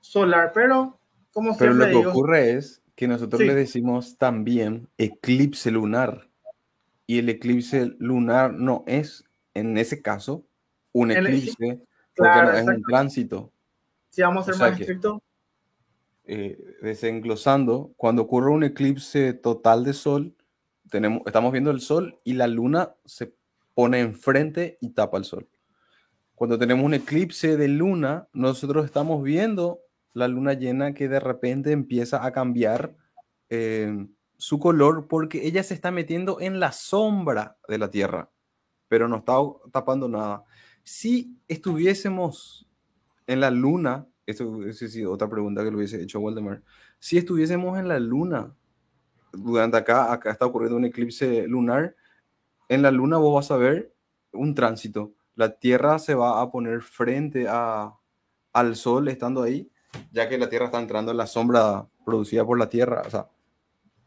solar, pero como Pero lo que digo, ocurre es que nosotros Sí. le decimos también eclipse lunar. Y el eclipse lunar no es, en ese caso, un El- eclipse, porque claro, no es un tránsito. si vamos a ser o sea más estrictos, Eh, desenglosando, cuando ocurre un eclipse total de sol, tenemos, estamos viendo el sol y la luna se pone enfrente y tapa el sol. Cuando tenemos un eclipse de luna, nosotros estamos viendo la luna llena que de repente empieza a cambiar eh, su color porque ella se está metiendo en la sombra de la Tierra, pero no está tapando nada. Si estuviésemos en la luna, esto es otra pregunta que le hubiese hecho Waldemar, si estuviésemos en la luna, durante acá, acá está ocurriendo un eclipse lunar, en la luna vos vas a ver un tránsito. La Tierra se va a poner frente a, al Sol estando ahí, ya que la Tierra está entrando en la sombra producida por la Tierra. O sea,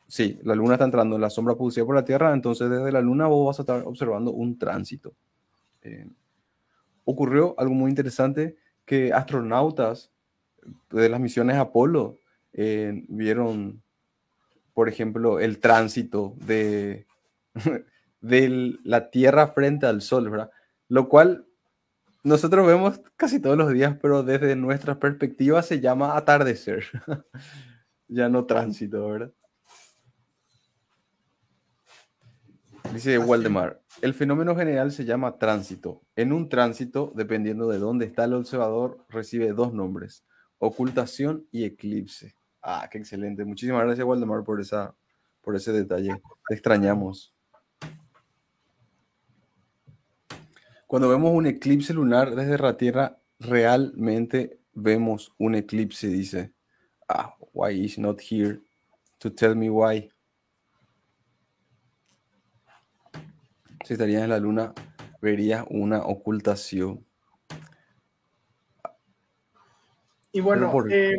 sí, la Luna está entrando en la sombra producida por la Tierra, entonces desde la Luna vos vas a estar observando un tránsito. Eh, ocurrió algo muy interesante que astronautas de las misiones Apolo eh, vieron, por ejemplo, el tránsito de, *laughs* de la Tierra frente al Sol, ¿verdad? Lo cual nosotros vemos casi todos los días, pero desde nuestra perspectiva se llama atardecer, *laughs* ya no tránsito, ¿verdad? Dice. Waldemar, el fenómeno general se llama tránsito. En un tránsito, dependiendo de dónde está el observador, recibe dos nombres, ocultación y eclipse. Ah, qué excelente. Muchísimas gracias, Waldemar, por, esa, por ese detalle. Te extrañamos. Cuando vemos un eclipse lunar desde la Tierra, realmente vemos un eclipse, dice. Ah, why is not here to tell me why? Si estarías en la luna, verías una ocultación. y bueno, por- eh,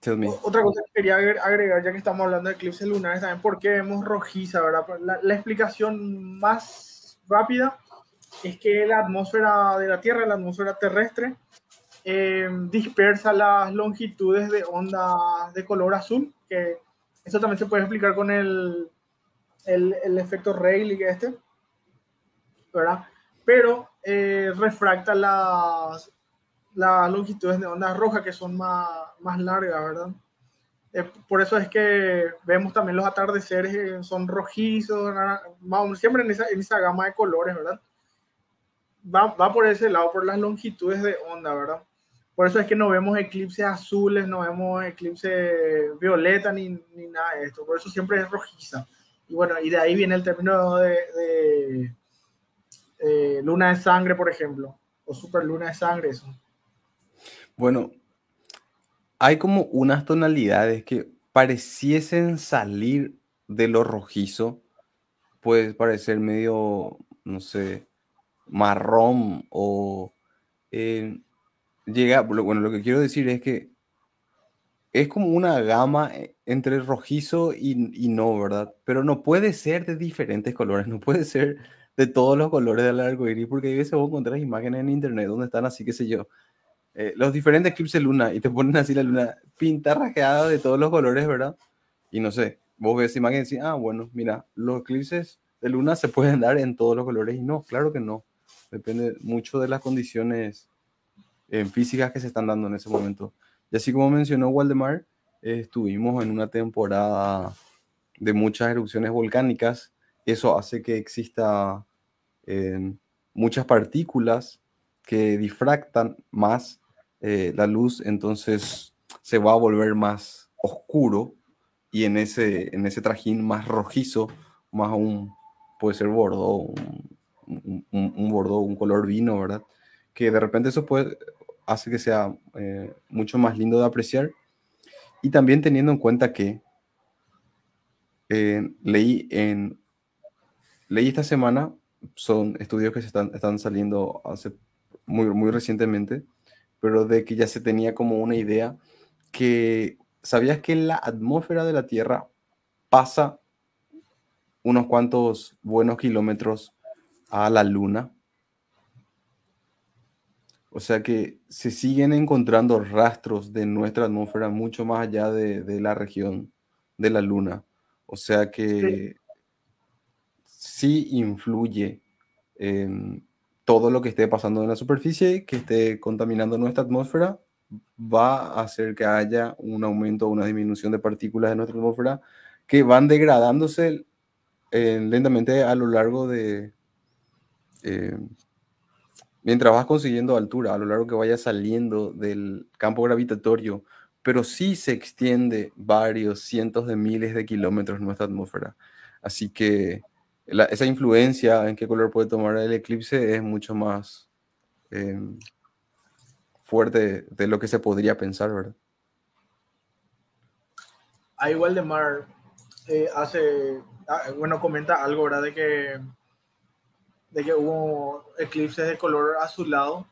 Tell me. O- Otra cosa que quería agre- agregar, ya que estamos hablando de eclipses lunares, también por qué vemos rojiza, ¿verdad? Pues La, la explicación más rápida es que la atmósfera de la Tierra, la atmósfera terrestre, eh, dispersa las longitudes de onda de color azul, que eso también se puede explicar con el, el, el efecto Rayleigh este, ¿verdad? Pero eh, refracta las, las longitudes de onda roja que son más, más largas, ¿verdad? Eh, por eso es que vemos también los atardeceres, eh, son rojizos, vamos, siempre en esa, en esa gama de colores, ¿verdad? Va, va por ese lado, por las longitudes de onda, ¿verdad? Por eso es que no vemos eclipses azules, no vemos eclipse violeta ni, ni nada de esto. Por eso siempre es rojiza. Y bueno, y de ahí viene el término de, de, eh, luna de sangre, por ejemplo, o super luna de sangre, eso. Bueno, hay como unas tonalidades que pareciesen salir de lo rojizo. Puede parecer medio, no sé, marrón o... eh, llega, bueno, lo que quiero decir es que es como una gama eh, entre rojizo y, y no, ¿verdad? Pero no puede ser de diferentes colores, no puede ser de todos los colores del arco iris, porque a veces vos encontrás imágenes en internet donde están así, qué sé yo, eh, los diferentes eclipses de luna y te ponen así la luna pinta rasgada de todos los colores, ¿verdad? Y no sé, vos ves imagen y decís, ah, bueno, mira, los eclipses de luna se pueden dar en todos los colores y no, claro que no. Depende mucho de las condiciones eh, físicas que se están dando en ese momento. Y así como mencionó Waldemar, estuvimos en una temporada de muchas erupciones volcánicas. Eso hace que exista eh, muchas partículas que difractan más la luz, entonces se va a volver más oscuro y en ese, en ese trajín más rojizo, más un, puede ser bordo, un, un, bordo, un color vino, ¿verdad? Que de repente eso puede, hace que sea eh, mucho más lindo de apreciar. Y también teniendo en cuenta que eh, leí, en, leí esta semana, son estudios que se están, están saliendo hace muy, muy recientemente, pero de que ya se tenía como una idea que sabías que la atmósfera de la Tierra pasa unos cuantos buenos kilómetros a la Luna o sea que se siguen encontrando rastros de nuestra atmósfera mucho más allá de, la región de la Luna. O sea que sí, influye en todo lo que esté pasando en la superficie, que esté contaminando nuestra atmósfera, va a hacer que haya un aumento o una disminución de partículas en nuestra atmósfera que van degradándose eh, lentamente a lo largo de, eh, mientras vas consiguiendo altura, a lo largo que vayas saliendo del campo gravitatorio, pero sí se extiende varios cientos de miles de kilómetros nuestra atmósfera. Así que esa influencia en qué color puede tomar el eclipse es mucho más em, fuerte de lo que se podría pensar, ¿verdad? A igual de Mar eh, hace, ah, bueno, comenta algo, ¿verdad? De que de que hubo eclipses de color azulado.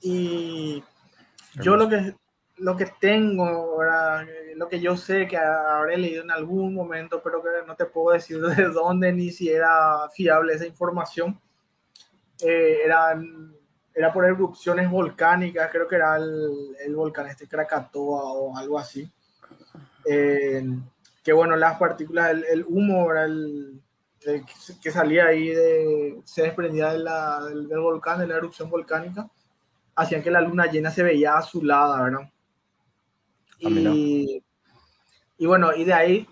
Y yo lo que, lo que tengo, lo que yo sé que habré leído en algún momento, pero que no te puedo decir *laughs* de dónde ni si era fiable esa información, eh, era, era por erupciones volcánicas, creo que era el, el volcán este Krakatoa o algo así. Eh, que bueno, las partículas, el, el humo, era el, que salía ahí, de, se desprendía de la, del, volcán, de la erupción volcánica, hacían que la luna llena se veía azulada, ¿verdad? Ah, y, y bueno, y de ahí,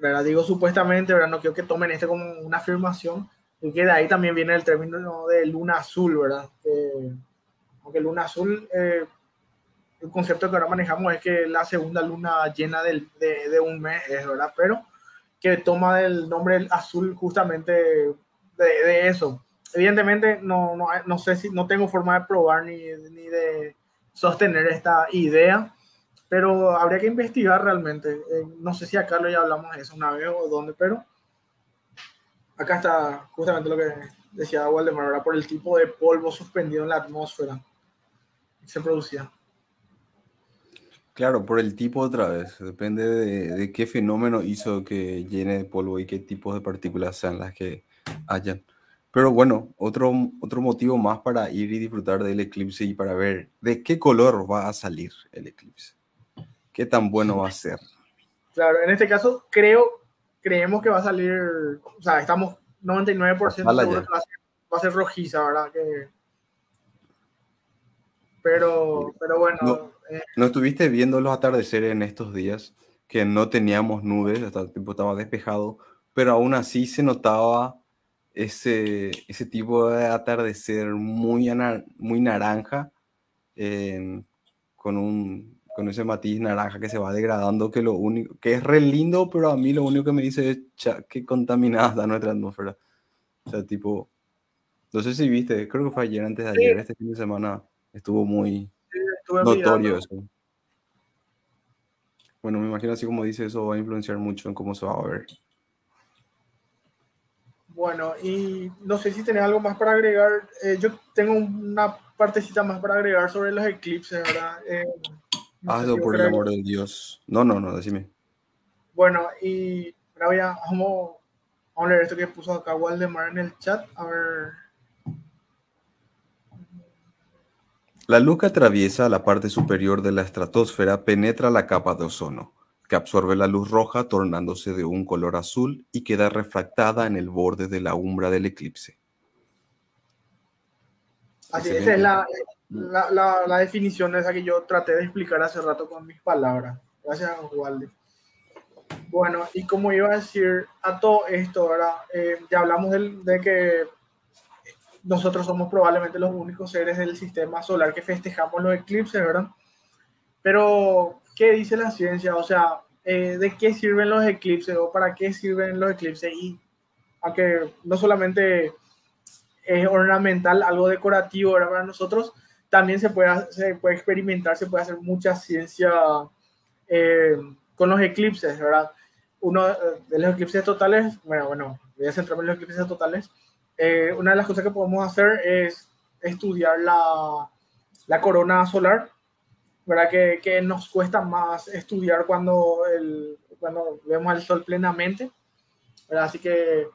¿verdad? Digo supuestamente, ¿verdad? No quiero que tomen este como una afirmación, y que de ahí también viene el término de luna azul, ¿verdad? aunque luna azul, eh, el concepto que ahora manejamos es que la segunda luna llena de, de un mes es, ¿verdad? Pero que toma el nombre azul justamente de, eso. Evidentemente, no, no, no, sé si no tengo forma de probar ni, ni, de sostener esta idea, pero habría que investigar realmente. Eh, no sé si acá lo ya hablamos de eso una vez o dónde, pero acá está justamente lo que decía Waldemar, por el tipo de polvo suspendido en la atmósfera que se producía. Claro, por el tipo otra vez. Depende de, qué fenómeno hizo que llene de polvo y qué tipos de partículas sean las que hayan. Pero bueno, otro, otro motivo más para ir y disfrutar del eclipse y para ver de qué color va a salir el eclipse. Qué tan bueno va a ser. Claro, en este caso creo, creemos que va a salir, o sea, estamos 99% seguros que va a, ser, va a ser rojiza, ¿verdad? Que, pero, pero bueno. Eh, ¿No, estuviste viendo los atardeceres en estos días? Que no teníamos nubes, hasta el tiempo estaba despejado, pero aún así se notaba ese, ese tipo de atardecer muy, muy naranja, con, un, con ese matiz naranja que se va degradando, que, lo único, que es re lindo, pero a mí lo único que me dice es que contaminada está nuestra atmósfera. O sea, tipo, no sé si viste, creo que fue ayer, antes de ayer, este fin de semana estuvo muy notorio eso. Bueno, me imagino así como dice, eso va a influenciar mucho en cómo se va a ver. Bueno, y no sé si tenés algo más para agregar. Eh, yo tengo una partecita más para agregar sobre los eclipses, ¿verdad? Eh, Hazlo por el amor de Dios. No, no, no, decime. Bueno, y ahora vamos, vamos a leer esto que puso acá Waldemar en el chat. A ver. La luz que atraviesa la parte superior de la estratosfera penetra la capa de ozono, que absorbe la luz roja tornándose de un color azul y queda refractada en el borde de la umbra del eclipse. Así, esa es la, la, la, la, definición esa que yo traté de explicar hace rato con mis palabras. Gracias, Walde. Bueno, y como iba a decir a todo esto, ahora eh, ya hablamos de, de, que nosotros somos probablemente los únicos seres del sistema solar que festejamos los eclipses, ¿verdad? Pero, ¿qué dice la ciencia? O sea, eh, ¿de qué sirven los eclipses o para qué sirven los eclipses? Y aunque no solamente es ornamental, algo decorativo ¿verdad? para nosotros, también se puede, se puede experimentar, se puede hacer mucha ciencia eh, con los eclipses, ¿verdad? Uno de los eclipses totales, bueno, bueno, voy a centrarme en los eclipses totales. Eh, una de las cosas que podemos hacer es estudiar la, la corona solar, ¿verdad? Que, que, nos cuesta más estudiar cuando, el, cuando vemos al sol plenamente, ¿verdad? Así que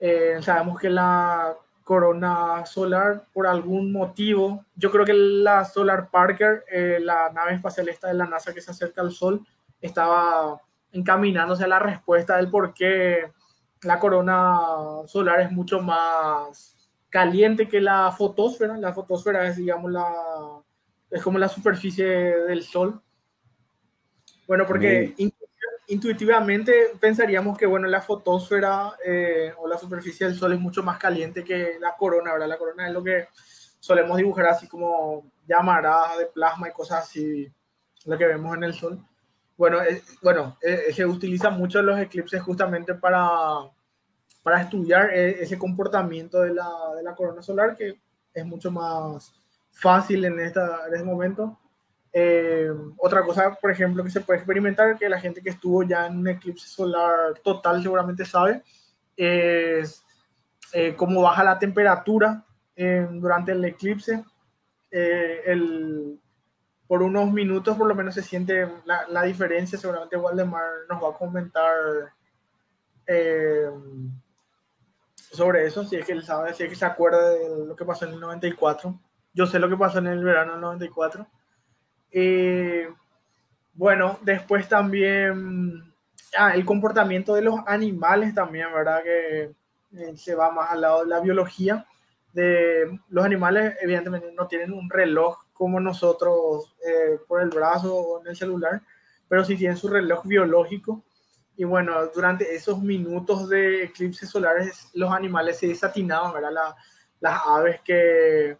eh, sabemos que la corona solar, por algún motivo, yo creo que la Solar Parker, eh, la nave espacial esta de la NASA que se acerca al sol, estaba encaminándose a la respuesta del por qué la corona solar es mucho más caliente que la fotosfera. La fotosfera es, digamos, la, es como la superficie del sol. Bueno, porque intuitivamente pensaríamos que, bueno, la fotosfera eh, o la superficie del sol es mucho más caliente que la corona, ¿verdad? La corona es lo que solemos dibujar así como llamaradas de plasma y cosas así, lo que vemos en el sol. Bueno, eh, bueno eh, se utiliza mucho los eclipses justamente para, para estudiar eh, ese comportamiento de la, de la, corona solar, que es mucho más fácil en, esta, en este momento. Eh, otra cosa, por ejemplo, que se puede experimentar, que la gente que estuvo ya en un eclipse solar total seguramente sabe, es eh, cómo baja la temperatura durante el eclipse. el, por unos minutos por lo menos se siente la, la diferencia. Seguramente Waldemar nos va a comentar eh, sobre eso, si es que él sabe, si es que se acuerda de lo que pasó en el 94. Yo sé lo que pasó en el verano del 94. Eh, bueno, después también ah, el comportamiento de los animales también, ¿verdad? Que eh, se va más al lado de la biología. De los animales, evidentemente, no tienen un reloj como nosotros eh, por el brazo o en el celular, pero sí tienen su reloj biológico. Y bueno, durante esos minutos de eclipses solares, los animales se desatinaban, ¿verdad? La, las aves que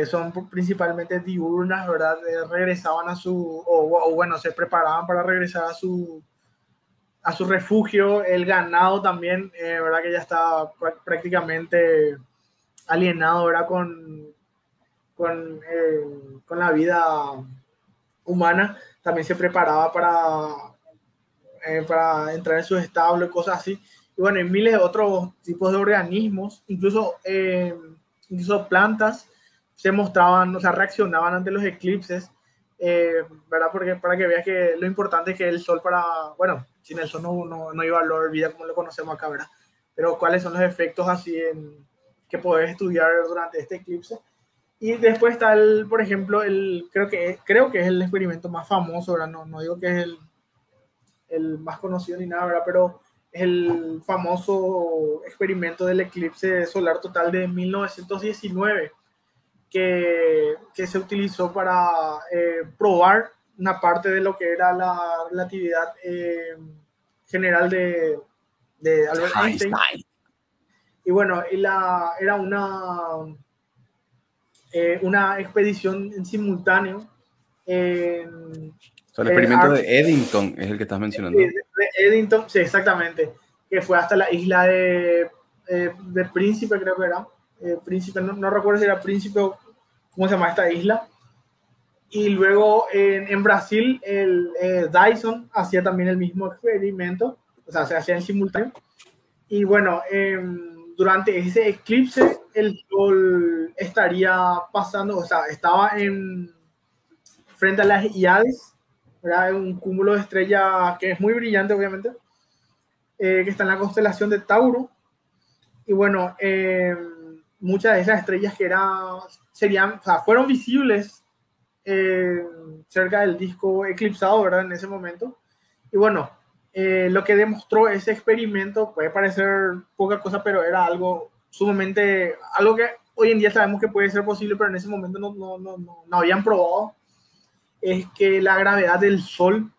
eh, son principalmente diurnas, ¿verdad? Eh, regresaban a su, o, o, bueno, se preparaban para regresar a su, a su refugio. El ganado también, eh, ¿verdad? Que ya estaba prácticamente alienado, ¿verdad? Con, con, eh, con la vida humana, también se preparaba para, eh, para entrar en su establo y cosas así. Y bueno, hay miles de otros tipos de organismos, incluso, eh, incluso plantas, se mostraban, o sea, reaccionaban ante los eclipses, eh, ¿verdad? Porque para que veas que lo importante es que el sol para, bueno, sin el sol no, no, no iba a vida como lo conocemos acá, ¿verdad? Pero cuáles son los efectos así en, que podés estudiar durante este eclipse. Y después está el, por ejemplo, el, creo que, creo que es el experimento más famoso, ¿verdad? No, no digo que es el, el más conocido ni nada, ¿verdad? Pero es el famoso experimento del eclipse solar total de 1919, que, que se utilizó para eh, probar una parte de lo que era la relatividad eh, general de, de Albert Einstein. Y bueno, y la, era una eh, una expedición en simultáneo. En, o sea, el experimento de Eddington es el que estás mencionando. De, de Eddington, sí, exactamente. Que fue hasta la isla de, eh, de Príncipe, creo que era. Eh, Príncipe, no, no, recuerdo si era Príncipe o cómo se llama esta isla. Y luego en, en Brasil, el eh, Dyson hacía también el mismo experimento, o sea, se hacía en simultáneo. Y bueno, durante ese eclipse, el sol estaría pasando, o sea, estaba en frente a las Iades, un cúmulo de estrellas que es muy brillante, obviamente, eh, que está en la constelación de Tauro. Y bueno, eh, muchas de esas estrellas que eran, serían, o sea, fueron visibles eh, cerca del disco eclipsado, ¿verdad? En ese momento. Y bueno, eh, lo que demostró ese experimento puede parecer poca cosa, pero era algo sumamente, algo que hoy en día sabemos que puede ser posible, pero en ese momento no, no, no, no habían probado, es que la gravedad del Sol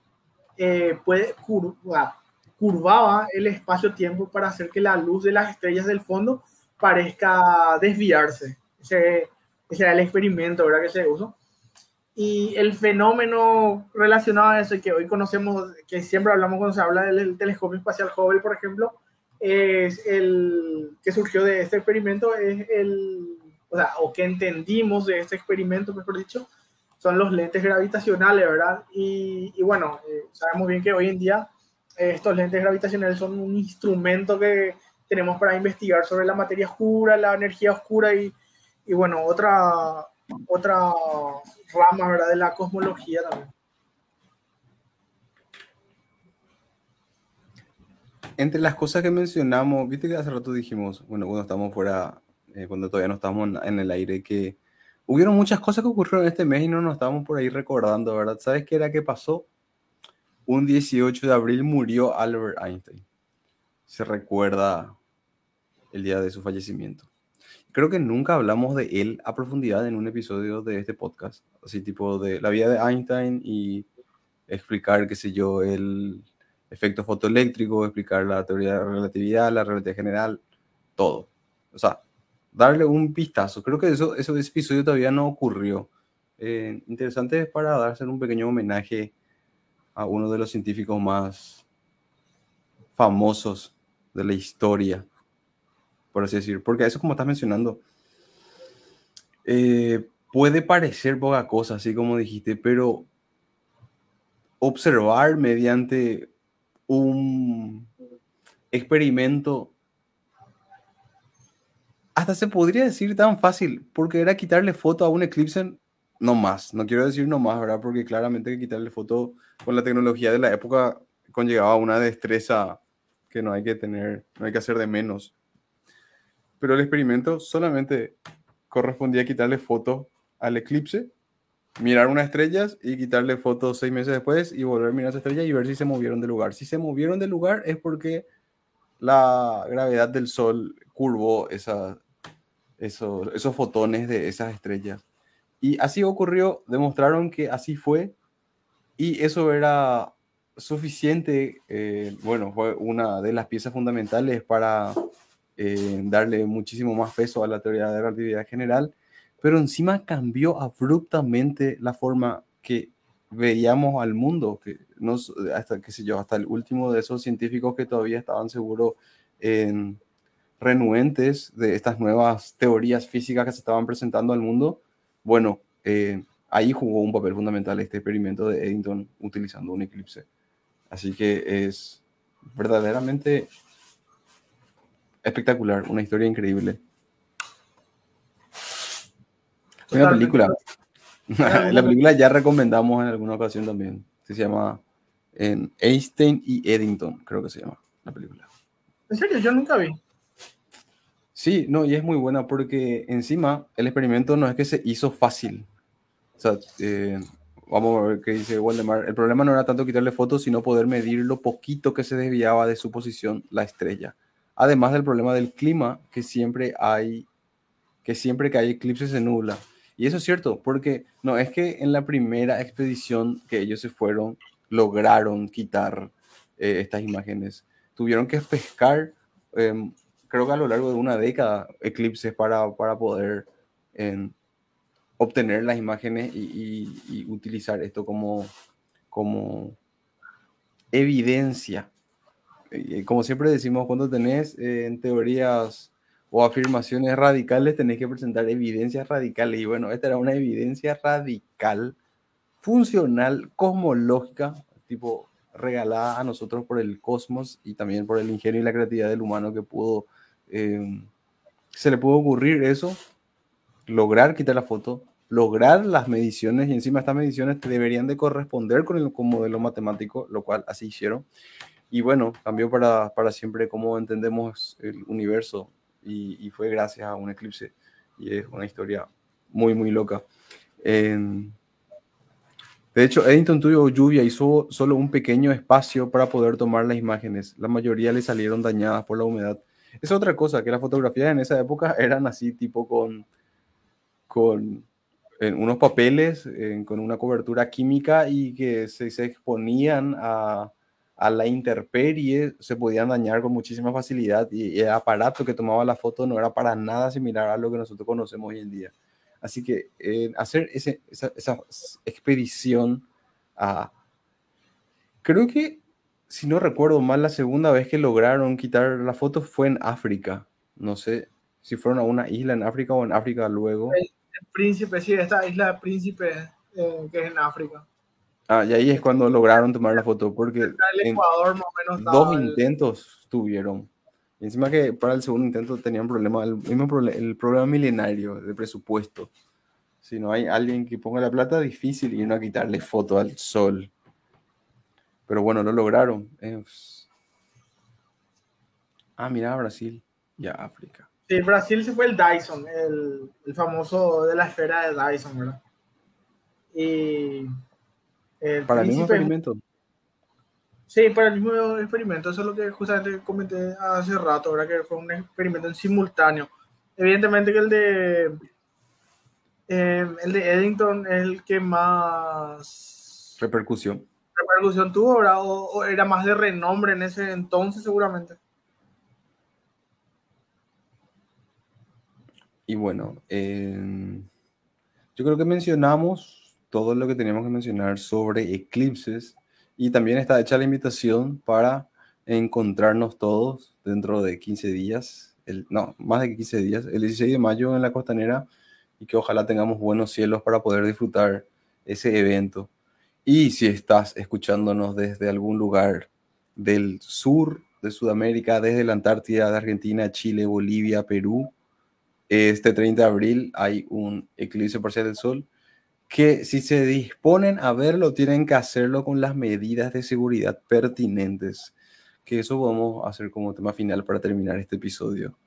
eh, puede curvar, curvaba el espacio-tiempo para hacer que la luz de las estrellas del fondo parezca desviarse. Ese, ese era el experimento ¿verdad? que se usó. Y el fenómeno relacionado a eso y que hoy conocemos, que siempre hablamos cuando se habla del telescopio espacial Hubble, por ejemplo, es el que surgió de este experimento, es el, o sea, o que entendimos de este experimento, mejor dicho, son los lentes gravitacionales, ¿verdad? Y, y bueno, eh, sabemos bien que hoy en día eh, estos lentes gravitacionales son un instrumento que tenemos para investigar sobre la materia oscura, la energía oscura y, y bueno, otra, otra rama, ¿verdad? De la cosmología también. Entre las cosas que mencionamos, viste que hace rato dijimos, bueno, cuando estamos fuera, eh, cuando todavía no estamos en el aire, que hubieron muchas cosas que ocurrieron este mes y no nos estábamos por ahí recordando, ¿verdad? ¿Sabes qué era que pasó? Un 18 de abril murió Albert Einstein. Se recuerda el día de su fallecimiento. Creo que nunca hablamos de él a profundidad en un episodio de este podcast, así tipo de la vida de Einstein y explicar, qué sé yo, el efecto fotoeléctrico, explicar la teoría de la relatividad, la relatividad general, todo. O sea, darle un vistazo. Creo que eso, ese episodio todavía no ocurrió. Eh, interesante es para darse un pequeño homenaje a uno de los científicos más famosos de la historia, por así decir. Porque eso, como estás mencionando, eh, puede parecer poca cosa, así como dijiste, pero observar mediante un experimento hasta se podría decir tan fácil, porque era quitarle foto a un eclipse, no más, no quiero decir no más, ¿verdad? Porque claramente que quitarle foto con la tecnología de la época conllevaba una destreza que no hay que tener, no hay que hacer de menos. Pero el experimento solamente correspondía quitarle foto al eclipse, mirar unas estrellas y quitarle fotos seis meses después y volver a mirar esa estrella y ver si se movieron del lugar. Si se movieron del lugar es porque la gravedad del Sol curvó esa, esos fotones de esas estrellas. Y así ocurrió, demostraron que así fue y eso era suficiente, eh, bueno, fue una de las piezas fundamentales para eh, darle muchísimo más peso a la teoría de la relatividad general, pero encima cambió abruptamente la forma que veíamos al mundo, que nos, hasta, qué sé yo, hasta el último de esos científicos que todavía estaban seguros en renuentes de estas nuevas teorías físicas que se estaban presentando al mundo, bueno, eh, ahí jugó un papel fundamental este experimento de Eddington utilizando un eclipse. Así que es verdaderamente espectacular, una historia increíble. Una película. *laughs* la película ya recomendamos en alguna ocasión también. Se llama en Einstein y Eddington, creo que se llama la película. ¿En serio? Yo nunca vi. Sí, no, y es muy buena porque encima el experimento no es que se hizo fácil. O sea, eh, vamos a ver qué dice Waldemar. El problema no era tanto quitarle fotos, sino poder medir lo poquito que se desviaba de su posición la estrella. Además del problema del clima, que siempre hay, que siempre que hay eclipses se nubla. Y eso es cierto, porque no es que en la primera expedición que ellos se fueron, lograron quitar eh, estas imágenes. Tuvieron que pescar em, creo que a lo largo de una década, eclipses para, para poder obtener las imágenes y, utilizar esto como, como evidencia. Como siempre decimos, cuando tenés eh, en teorías o afirmaciones radicales, tenés que presentar evidencias radicales. Y bueno, esta era una evidencia radical, funcional, cosmológica, tipo regalada a nosotros por el cosmos y también por el ingenio y la creatividad del humano que pudo Em, se le puede ocurrir eso, lograr quitar la foto, lograr las mediciones y encima estas mediciones deberían de corresponder con el modelo matemático, lo cual así hicieron. Y bueno, cambió para, para siempre cómo entendemos el universo y, fue gracias a un eclipse y es una historia muy, muy loca. Em, de hecho, Eddington tuvo lluvia, hizo solo un pequeño espacio para poder tomar las imágenes. La mayoría le salieron dañadas por la humedad Es otra cosa, que las fotografías en esa época *laughs* eran así, tipo con, con unos papeles, con una cobertura química y que se exponían a, a, la intemperie, se podían dañar con muchísima facilidad y, el aparato que tomaba la foto no era para nada similar a lo que nosotros conocemos hoy en día. Así que eh, hacer esa, expedición a... Creo que, si no recuerdo mal, la segunda vez que lograron quitar la foto fue en África. No sé si fueron a una isla en África o en África luego. El, príncipe, sí, esta isla príncipe eh, que es en África. Ah, y ahí es cuando lograron tomar la foto, porque el Ecuador, menos, dos intentos tuvieron. Y encima que para el segundo intento tenían problema, el mismo problema, el problema milenario de presupuesto. Si no hay alguien que ponga la plata, difícil ir a quitarle foto al sol. Pero bueno, lo lograron. Ah, mira, Brasil y África. Sí, Brasil se fue el Dyson, el, el, famoso de la esfera de Dyson, ¿verdad? Y. El para el mismo experimento. Sí, para el mismo experimento. Eso es lo que justamente comenté hace rato, ¿verdad? Que fue un experimento en simultáneo. Evidentemente que el de. Eh, el de Eddington es el que más. Repercusión. Repercusión tuvo, ¿verdad? O, o era más de renombre en ese entonces, seguramente. Y bueno, eh, yo creo que mencionamos todo lo que teníamos que mencionar sobre eclipses y también está hecha la invitación para encontrarnos todos dentro de 15 días, el, no, más de 15 días, el 16 de mayo en la costanera y que ojalá tengamos buenos cielos para poder disfrutar ese evento. Y si estás escuchándonos desde algún lugar del sur de Sudamérica, desde la Antártida, de Argentina, Chile, Bolivia, Perú, este 30 de abril hay un eclipse parcial del Sol que si se disponen a verlo, tienen que hacerlo con las medidas de seguridad pertinentes. Que eso vamos a hacer como tema final para terminar este episodio.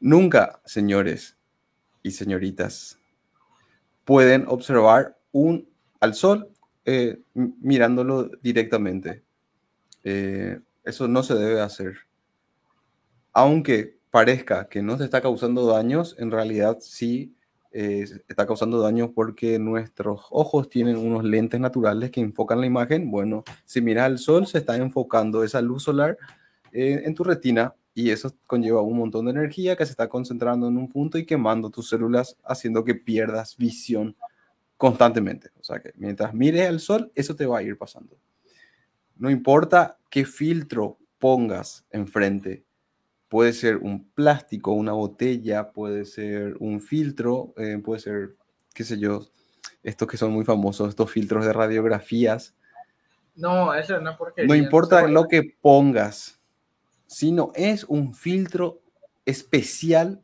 Nunca, señores y señoritas, pueden observar un, al sol eh, mirándolo directamente. Eh, eso no se debe hacer. Aunque parezca que no se está causando daños, en realidad sí eh, está causando daños porque nuestros ojos tienen unos lentes naturales que enfocan la imagen. Bueno, si miras al sol, se está enfocando esa luz solar eh, en tu retina y eso conlleva un montón de energía que se está concentrando en un punto y quemando tus células, haciendo que pierdas visión constantemente. O sea que mientras mires al sol, eso te va a ir pasando. No importa qué filtro pongas enfrente Puede ser un plástico, una botella, puede ser un filtro, eh, puede ser, qué sé yo, estos que son muy famosos, estos filtros de radiografías. No, eso no porque... No importa lo que pongas, sino es un filtro especial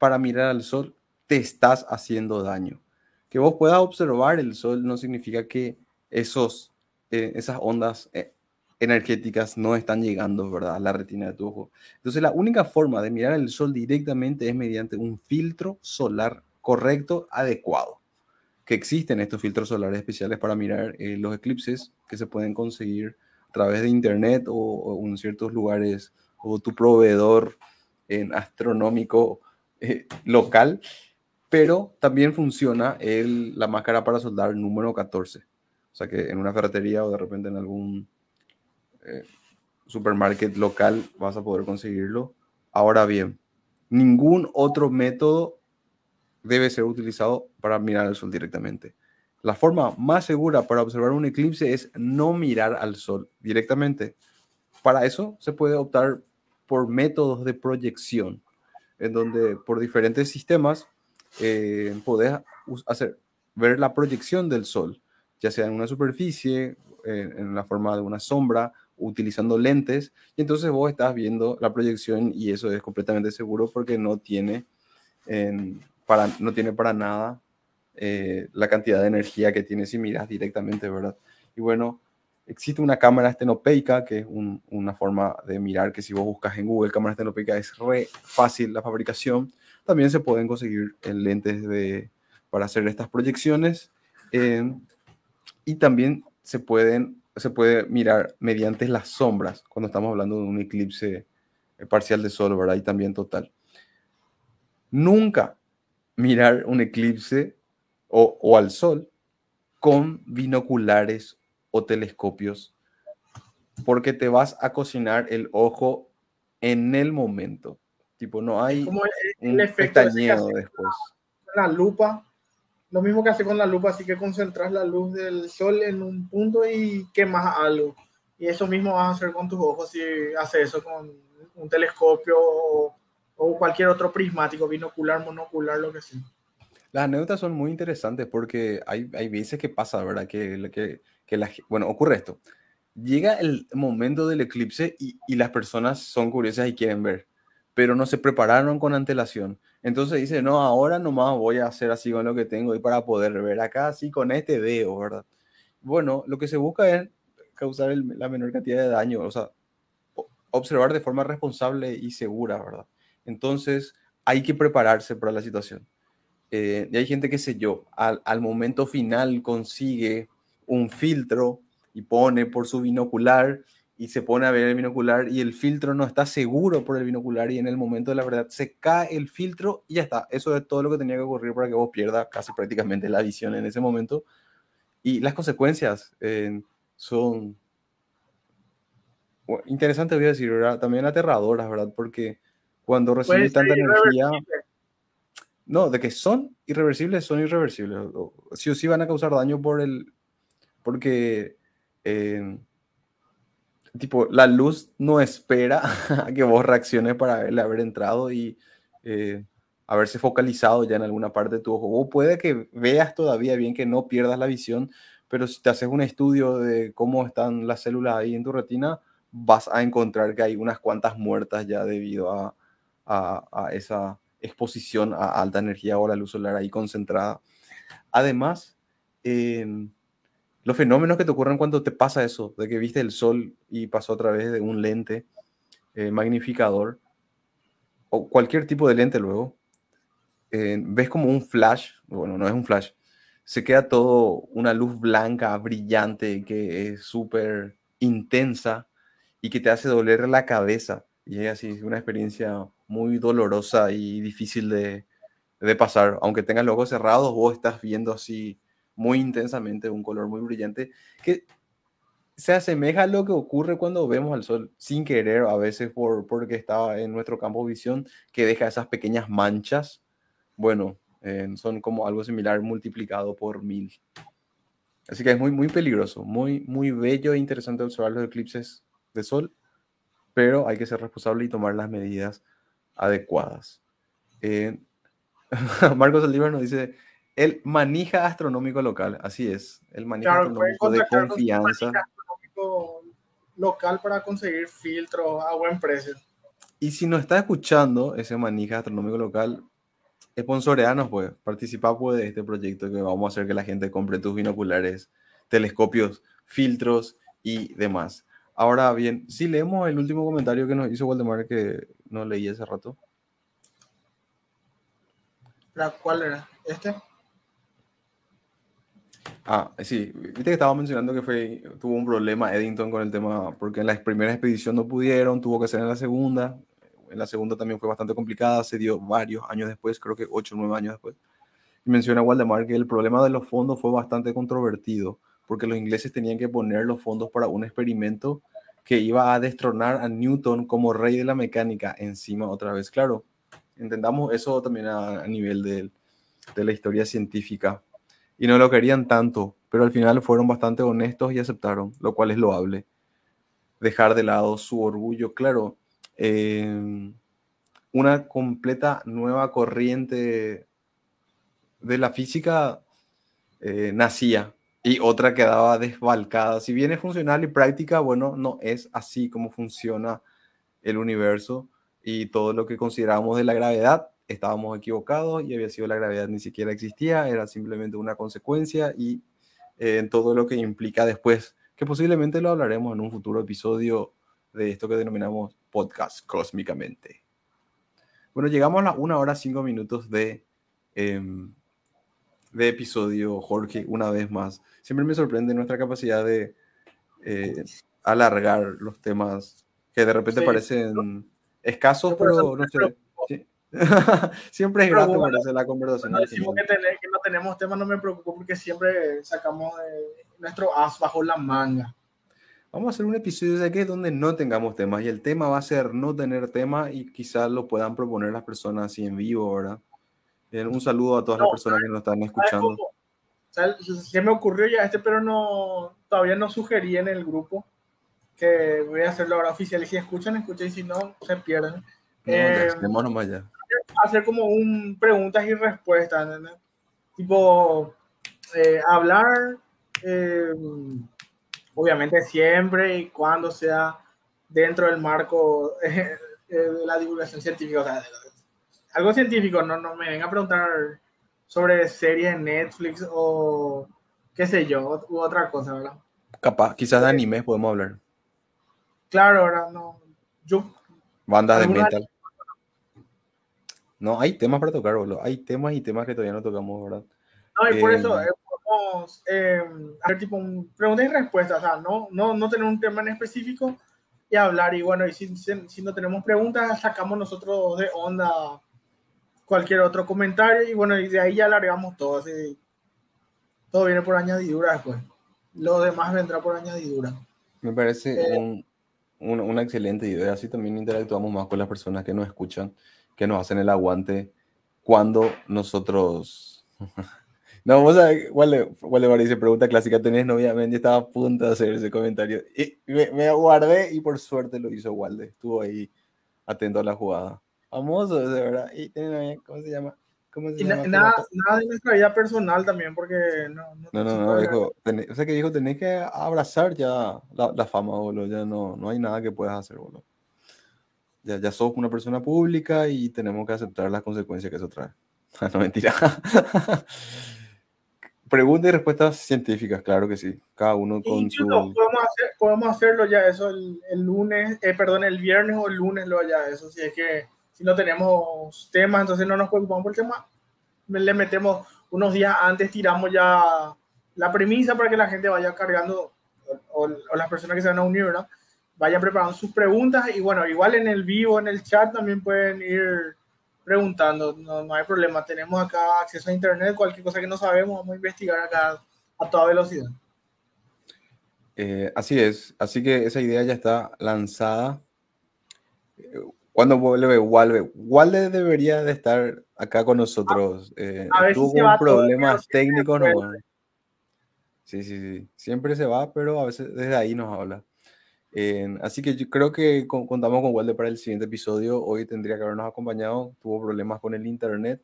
para mirar al sol, te estás haciendo daño. Que vos puedas observar el sol no significa que esos, eh, esas ondas eh, energéticas no están llegando, ¿verdad?, a la retina de tu ojo. Entonces, la única forma de mirar el sol directamente es mediante un filtro solar correcto, adecuado. Que existen estos filtros solares especiales para mirar eh, los eclipses que se pueden conseguir a través de internet o, en ciertos lugares o tu proveedor en astronómico eh, local, pero también funciona el, la máscara para soldar número 14. O sea que en una ferretería o de repente en algún eh, supermarket local vas a poder conseguirlo. Ahora bien, ningún otro método debe ser utilizado para mirar el sol directamente. La forma más segura para observar un eclipse es no mirar al sol directamente. Para eso se puede optar por métodos de proyección, en donde por diferentes sistemas eh, podés hacer, ver la proyección del sol, ya sea en una superficie, en la forma de una sombra utilizando lentes y entonces vos estás viendo la proyección y eso es completamente seguro porque no tiene, para, no tiene para nada eh, la cantidad de energía que tiene si miras directamente, ¿verdad? Y bueno, existe una cámara estenopeica que es una forma de mirar que si vos buscas en Google cámara estenopeica es re fácil la fabricación. También se pueden conseguir en lentes de, para hacer estas proyecciones y también se pueden se puede mirar mediante las sombras cuando estamos hablando de un eclipse eh, parcial de sol, ¿verdad? Y también total. Nunca mirar un eclipse o, o al sol con binoculares o telescopios porque te vas a cocinar el ojo en el momento. Tipo, no hay Como el, el un efecto pestañeo después. la lupa. Lo mismo que hace con la lupa, así que concentras la luz del sol en un punto y quemas algo. Y eso mismo vas a hacer con tus ojos si haces eso con un telescopio o, o cualquier otro prismático, binocular, monocular, lo que sea. Las anécdotas son muy interesantes porque hay, hay veces que pasa, ¿verdad? Que, que, que la, bueno, ocurre esto. Llega el momento del eclipse y, y las personas son curiosas y quieren ver, pero no se prepararon con antelación. Entonces dice, no, ahora nomás voy a hacer así con lo que tengo y para poder ver acá, así con este veo, ¿verdad? Bueno, lo que se busca es causar la menor cantidad de daño, o sea, observar de forma responsable y segura, ¿verdad? Entonces, hay que prepararse para la situación. Eh, y hay gente que sé yo, al momento final consigue un filtro y pone por su binocular y se pone a ver el binocular y el filtro no está seguro por el binocular y en el momento de la verdad se cae el filtro y ya está. Eso es todo lo que tenía que ocurrir para que vos pierdas casi prácticamente la visión en ese momento. Y las consecuencias eh, son bueno, interesantes, voy a decir, ¿verdad? También aterradoras, ¿verdad? Porque cuando recibes tanta energía... No, de que son irreversibles, son irreversibles. Sí o sí van a causar daño por el. Porque. eh, tipo, la luz no espera *laughs* a que vos reacciones para haberle haber entrado y eh, haberse focalizado ya en alguna parte de tu ojo. O puede que veas todavía bien que no pierdas la visión, pero si te haces un estudio de cómo están las células ahí en tu retina, vas a encontrar que hay unas cuantas muertas ya debido a, esa exposición a alta energía o a la luz solar ahí concentrada. Además, em, los fenómenos que te ocurren cuando te pasa eso, de que viste el sol y pasó a través de un lente eh, magnificador, o cualquier tipo de lente luego, eh, ves como un flash, bueno, no es un flash, se queda todo una luz blanca, brillante, que es súper intensa y que te hace doler la cabeza. Y es así, una experiencia muy dolorosa y difícil de, de pasar. Aunque tengas los ojos cerrados, vos estás viendo así muy intensamente un color muy brillante que se asemeja a lo que ocurre cuando vemos al sol sin querer, a veces por, porque está en nuestro campo de visión, que deja esas pequeñas manchas. Bueno, eh, son como algo similar multiplicado por mil. Así que es muy, muy peligroso, muy, muy bello e interesante observar los eclipses de sol, pero hay que ser responsable y tomar las medidas adecuadas. Eh, *laughs* Marcos Saldívar nos dice, el manija astronómico local, así es, el manija Claro, astronómico de con confianza. astronómico local para conseguir filtros a buen precio. Y si nos está escuchando ese manija astronómico local, sponsoreanos, pues, participa pues, de este proyecto que vamos a hacer que la gente compre tus binoculares, telescopios, filtros y demás. Ahora bien, si leemos el último comentario que nos hizo Waldemar, que no leí hace rato. ¿La- ¿Cuál era? ¿Este? Ah, sí, viste que estaba mencionando que fue, tuvo un problema Eddington con el tema, porque en la primera expedición no pudieron, tuvo que ser en la segunda. En la segunda también fue bastante complicada, se dio varios años después, creo que 8 o 9 años después. Y menciona Waldemar que el problema de los fondos fue bastante controvertido, porque los ingleses tenían que poner los fondos para un experimento que iba a destronar a Newton como rey de la mecánica encima otra vez. Claro, entendamos eso también a, nivel de la historia científica y no lo querían tanto, pero al final fueron bastante honestos y aceptaron, lo cual es loable. Dejar de lado su orgullo, claro. eh, una completa nueva corriente de la física eh, nacía y otra quedaba desbalcada. Si bien es funcional y práctica, bueno, no es así como funciona el universo y todo lo que consideramos de la gravedad estábamos equivocados y había sido la gravedad ni siquiera existía, era simplemente una consecuencia y eh, todo lo que implica después, que posiblemente lo hablaremos en un futuro episodio de esto que denominamos podcast cósmicamente. Bueno, llegamos a la una hora cinco minutos de, eh, de episodio, Jorge, una vez más. Siempre me sorprende nuestra capacidad de eh, alargar los temas que de repente Sí. parecen Escasos, pero no sé. Sí. *laughs* siempre es grato bueno, la conversación. Cuando decimos que, que, no tenemos tema, no me preocupo porque siempre sacamos eh, nuestro as bajo la manga. Vamos a hacer un episodio de aquí donde no tengamos temas y el tema va a ser no tener tema y quizás lo puedan proponer las personas así en vivo, ¿verdad? Un saludo a todas no, las personas que nos están escuchando. Se me ocurrió ya este, pero no todavía no sugerí en el grupo que voy a hacerlo ahora oficial y si escuchan, escuchen y si no, se pierden. No, eh, nomás ya hacer como un preguntas y respuestas, ¿entendés? Tipo, eh, hablar, eh, obviamente siempre y cuando sea dentro del marco *laughs* eh, de la divulgación científica. O sea, algo científico, no, no me venga a preguntar sobre series en Netflix o qué sé yo, u otra cosa, ¿verdad? Capaz, quizás de anime podemos hablar. Claro, ¿verdad? No, yo... Bandas de metal. No, hay temas para tocar, boludo. Hay temas y temas que todavía no tocamos, ¿verdad? No, y por eso eh, podemos eh, hacer tipo un preguntas y respuestas, o sea, no, no, no tener un tema en específico y hablar. Y bueno, y si, si, no tenemos preguntas, sacamos nosotros de onda cualquier otro comentario y bueno, y de ahí ya alargamos todo. Así, todo viene por añadidura después. Lo demás vendrá por añadidura. Me parece eh, un, un, una excelente idea. Así también interactuamos más con las personas que nos escuchan que nos hacen el aguante cuando nosotros... *laughs* no, vamos a ver, Wale, dice, pregunta clásica, ¿tenés novia? Mendy estaba a punto de hacer ese comentario. Y me, me, guardé y por suerte lo hizo Walde. Estuvo ahí atento a la jugada. Famoso, de verdad. ¿Y tiene novia? ¿Cómo se llama? ¿Cómo se y llama? nada, nada de nuestra vida personal también, porque no... No, no, no, no dijo, tenés, o sea que dijo, tenés que abrazar ya la, la fama, boludo. Ya no, no hay nada que puedas hacer, boludo ya, ya sos una persona pública y tenemos que aceptar las consecuencias que eso trae. *laughs* no, mentira. *laughs* Preguntas y respuestas científicas, claro que sí. Cada uno con su... Podemos, hacer, podemos, hacerlo ya eso el, el lunes, eh, perdón, el viernes o el lunes lo ya eso. Si es que si no tenemos temas, entonces no nos preocupamos por el tema. Le metemos unos días antes, tiramos ya la premisa para que la gente vaya cargando, o, o las personas que se van a unir, ¿verdad? Vayan preparando sus preguntas y bueno, igual en el vivo, en el chat también pueden ir preguntando, no, no hay problema, tenemos acá acceso a internet, cualquier cosa que no sabemos, vamos a investigar acá a toda velocidad. Eh, así es, así que esa idea ya está lanzada. ¿Cuándo vuelve Walde? Walde debería de estar acá con nosotros. Eh, a ver tuvo si problemas técnicos. No, sí, sí, sí. Siempre se va, pero a veces desde ahí nos habla así que yo creo que contamos con Walde para el siguiente episodio. Hoy tendría que habernos acompañado. Tuvo problemas con el internet.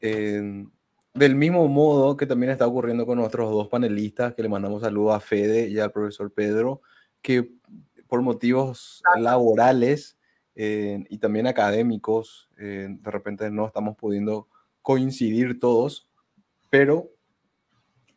del mismo modo que también está ocurriendo con nuestros dos panelistas, que le mandamos saludos a Fede y al profesor Pedro, que por motivos laborales y también académicos, de repente no estamos pudiendo coincidir todos, pero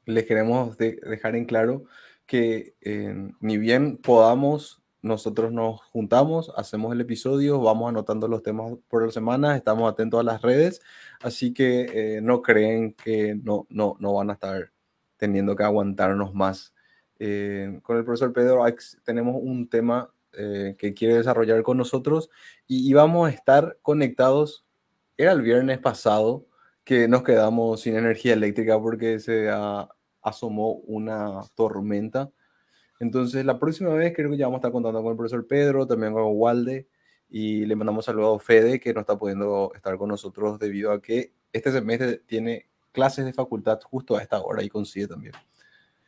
les queremos dejar en claro que eh, ni bien podamos, nosotros nos juntamos, hacemos el episodio, vamos anotando los temas por la semana, estamos atentos a las redes, así que eh, no creen que no, no, no van a estar teniendo que aguantarnos más. Eh, con el profesor Pedro tenemos un tema que quiere desarrollar con nosotros y, y vamos a estar conectados. Era el viernes pasado que nos quedamos sin energía eléctrica porque se ha asomó una tormenta. Entonces, la próxima vez creo que ya vamos a estar contando con el profesor Pedro, también con Walde, y le mandamos saludos a Fede, que no está pudiendo estar con nosotros debido a que este semestre tiene clases de facultad justo a esta hora y consigue también.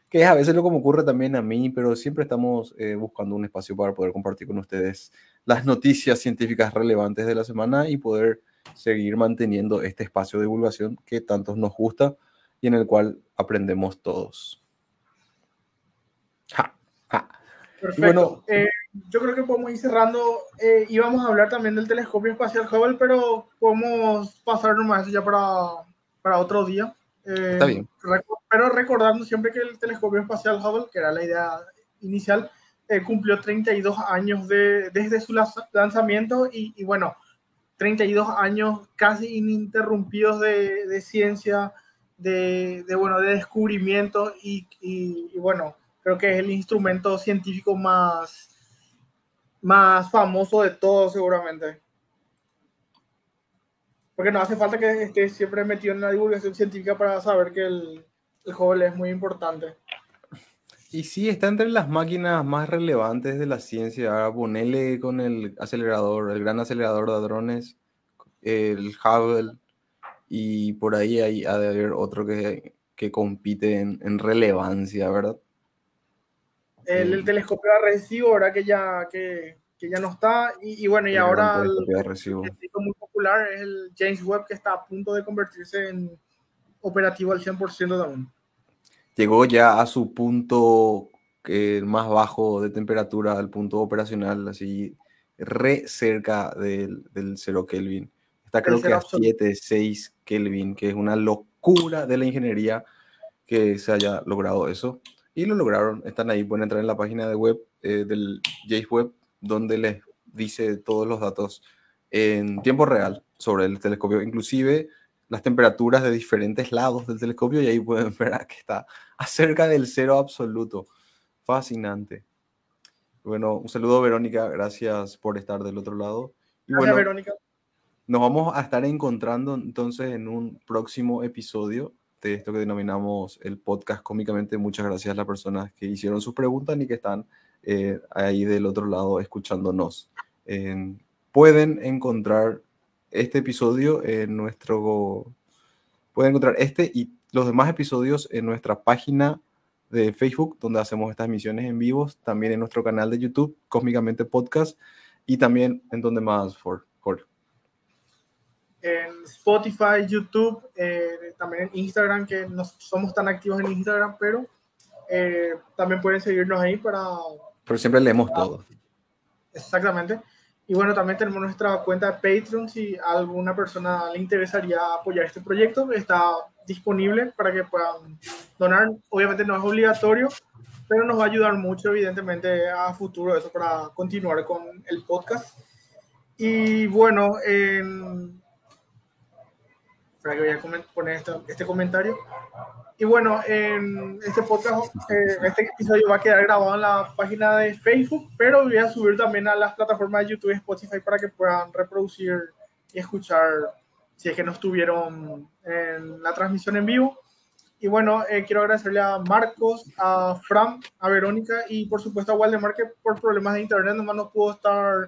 Que es a veces lo como ocurre también a mí, pero siempre estamos eh, buscando un espacio para poder compartir con ustedes las noticias científicas relevantes de la semana y poder seguir manteniendo este espacio de divulgación que tantos nos gusta y en el cual aprendemos todos. Perfecto. Bueno, eh, yo creo que podemos ir cerrando. Eh, íbamos a hablar también del telescopio espacial Hubble, pero podemos pasar nomás eso ya para, para otro día. Eh, Está bien. pero recordando siempre que el telescopio espacial Hubble, que era la idea inicial, eh, cumplió 32 años de, desde su lanzamiento y, y, bueno, 32 años casi ininterrumpidos de, de ciencia, de, de, bueno, de descubrimiento y, y, y, bueno, creo que es el instrumento científico más, más famoso de todos, seguramente. Porque no hace falta que esté siempre metido en la divulgación científica para saber que el, el Hubble es muy importante. Y sí, está entre las máquinas más relevantes de la ciencia. Ahora ponele con el acelerador, el gran acelerador de hadrones, el Hubble, y por ahí hay, ha de haber otro que, que compite en, en relevancia, ¿verdad? El, el Sí. telescopio de Arecibo, ¿verdad? Que ya, que, que ya no está. Y, y bueno, y El ahora el telescopio científico muy popular es el James Webb, que está a punto de convertirse en operativo al 100% también. Llegó ya a su punto eh, más bajo de temperatura, al punto operacional, así re cerca del, del 0 Kelvin. Está creo que a absoluto. 7, 6 Kelvin, que es una locura de la ingeniería que se haya logrado eso. Y lo lograron, están ahí, pueden entrar en la página de web eh, del James Webb, donde les dice todos los datos en tiempo real sobre el telescopio, inclusive las temperaturas de diferentes lados del telescopio, y ahí pueden *laughs* ver que está acerca del cero absoluto. Fascinante. Bueno, un saludo Verónica, gracias por estar del otro lado. Y Gracias, bueno, Verónica. Nos vamos a estar encontrando entonces en un próximo episodio de esto que denominamos el podcast cómicamente. Muchas gracias a las personas que hicieron sus preguntas y que están eh, ahí del otro lado escuchándonos. En- pueden encontrar este episodio en nuestro... Pueden encontrar este y los demás episodios en nuestra página de Facebook, donde hacemos estas emisiones en vivos, también en nuestro canal de YouTube, Cósmicamente Podcast, y también en donde más, for. En Spotify, YouTube, eh, también en Instagram, que no somos tan activos en Instagram, pero eh, también pueden seguirnos ahí para Pero siempre leemos todo. Exactamente. Y bueno, también tenemos nuestra cuenta de Patreon. Si a alguna persona le interesaría apoyar este proyecto, está disponible para que puedan donar. Obviamente no es obligatorio, pero nos va a ayudar mucho, evidentemente, a futuro eso para continuar con el podcast. Y bueno, en... Espera que voy a poner esto- este comentario. Y bueno, en este podcast, eh, este episodio va a quedar grabado en la página de Facebook, pero voy a subir también a las plataformas de YouTube y Spotify para que puedan reproducir y escuchar si es que no estuvieron en la transmisión en vivo. Y bueno, eh, quiero agradecerle a Marcos, a Fran, a Verónica y por supuesto a Waldemar que por problemas de internet nomás no pudo estar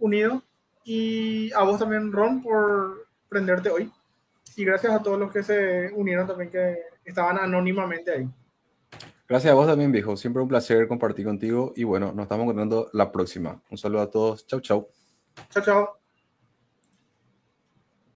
unido. Y a vos también, Ron, por prenderte hoy. Y gracias a todos los que se unieron también, que estaban anónimamente ahí. Gracias a vos también, viejo. Siempre un placer compartir contigo. Y bueno, nos estamos encontrando la próxima. Un saludo a todos. Chau, chau. Chao, chao.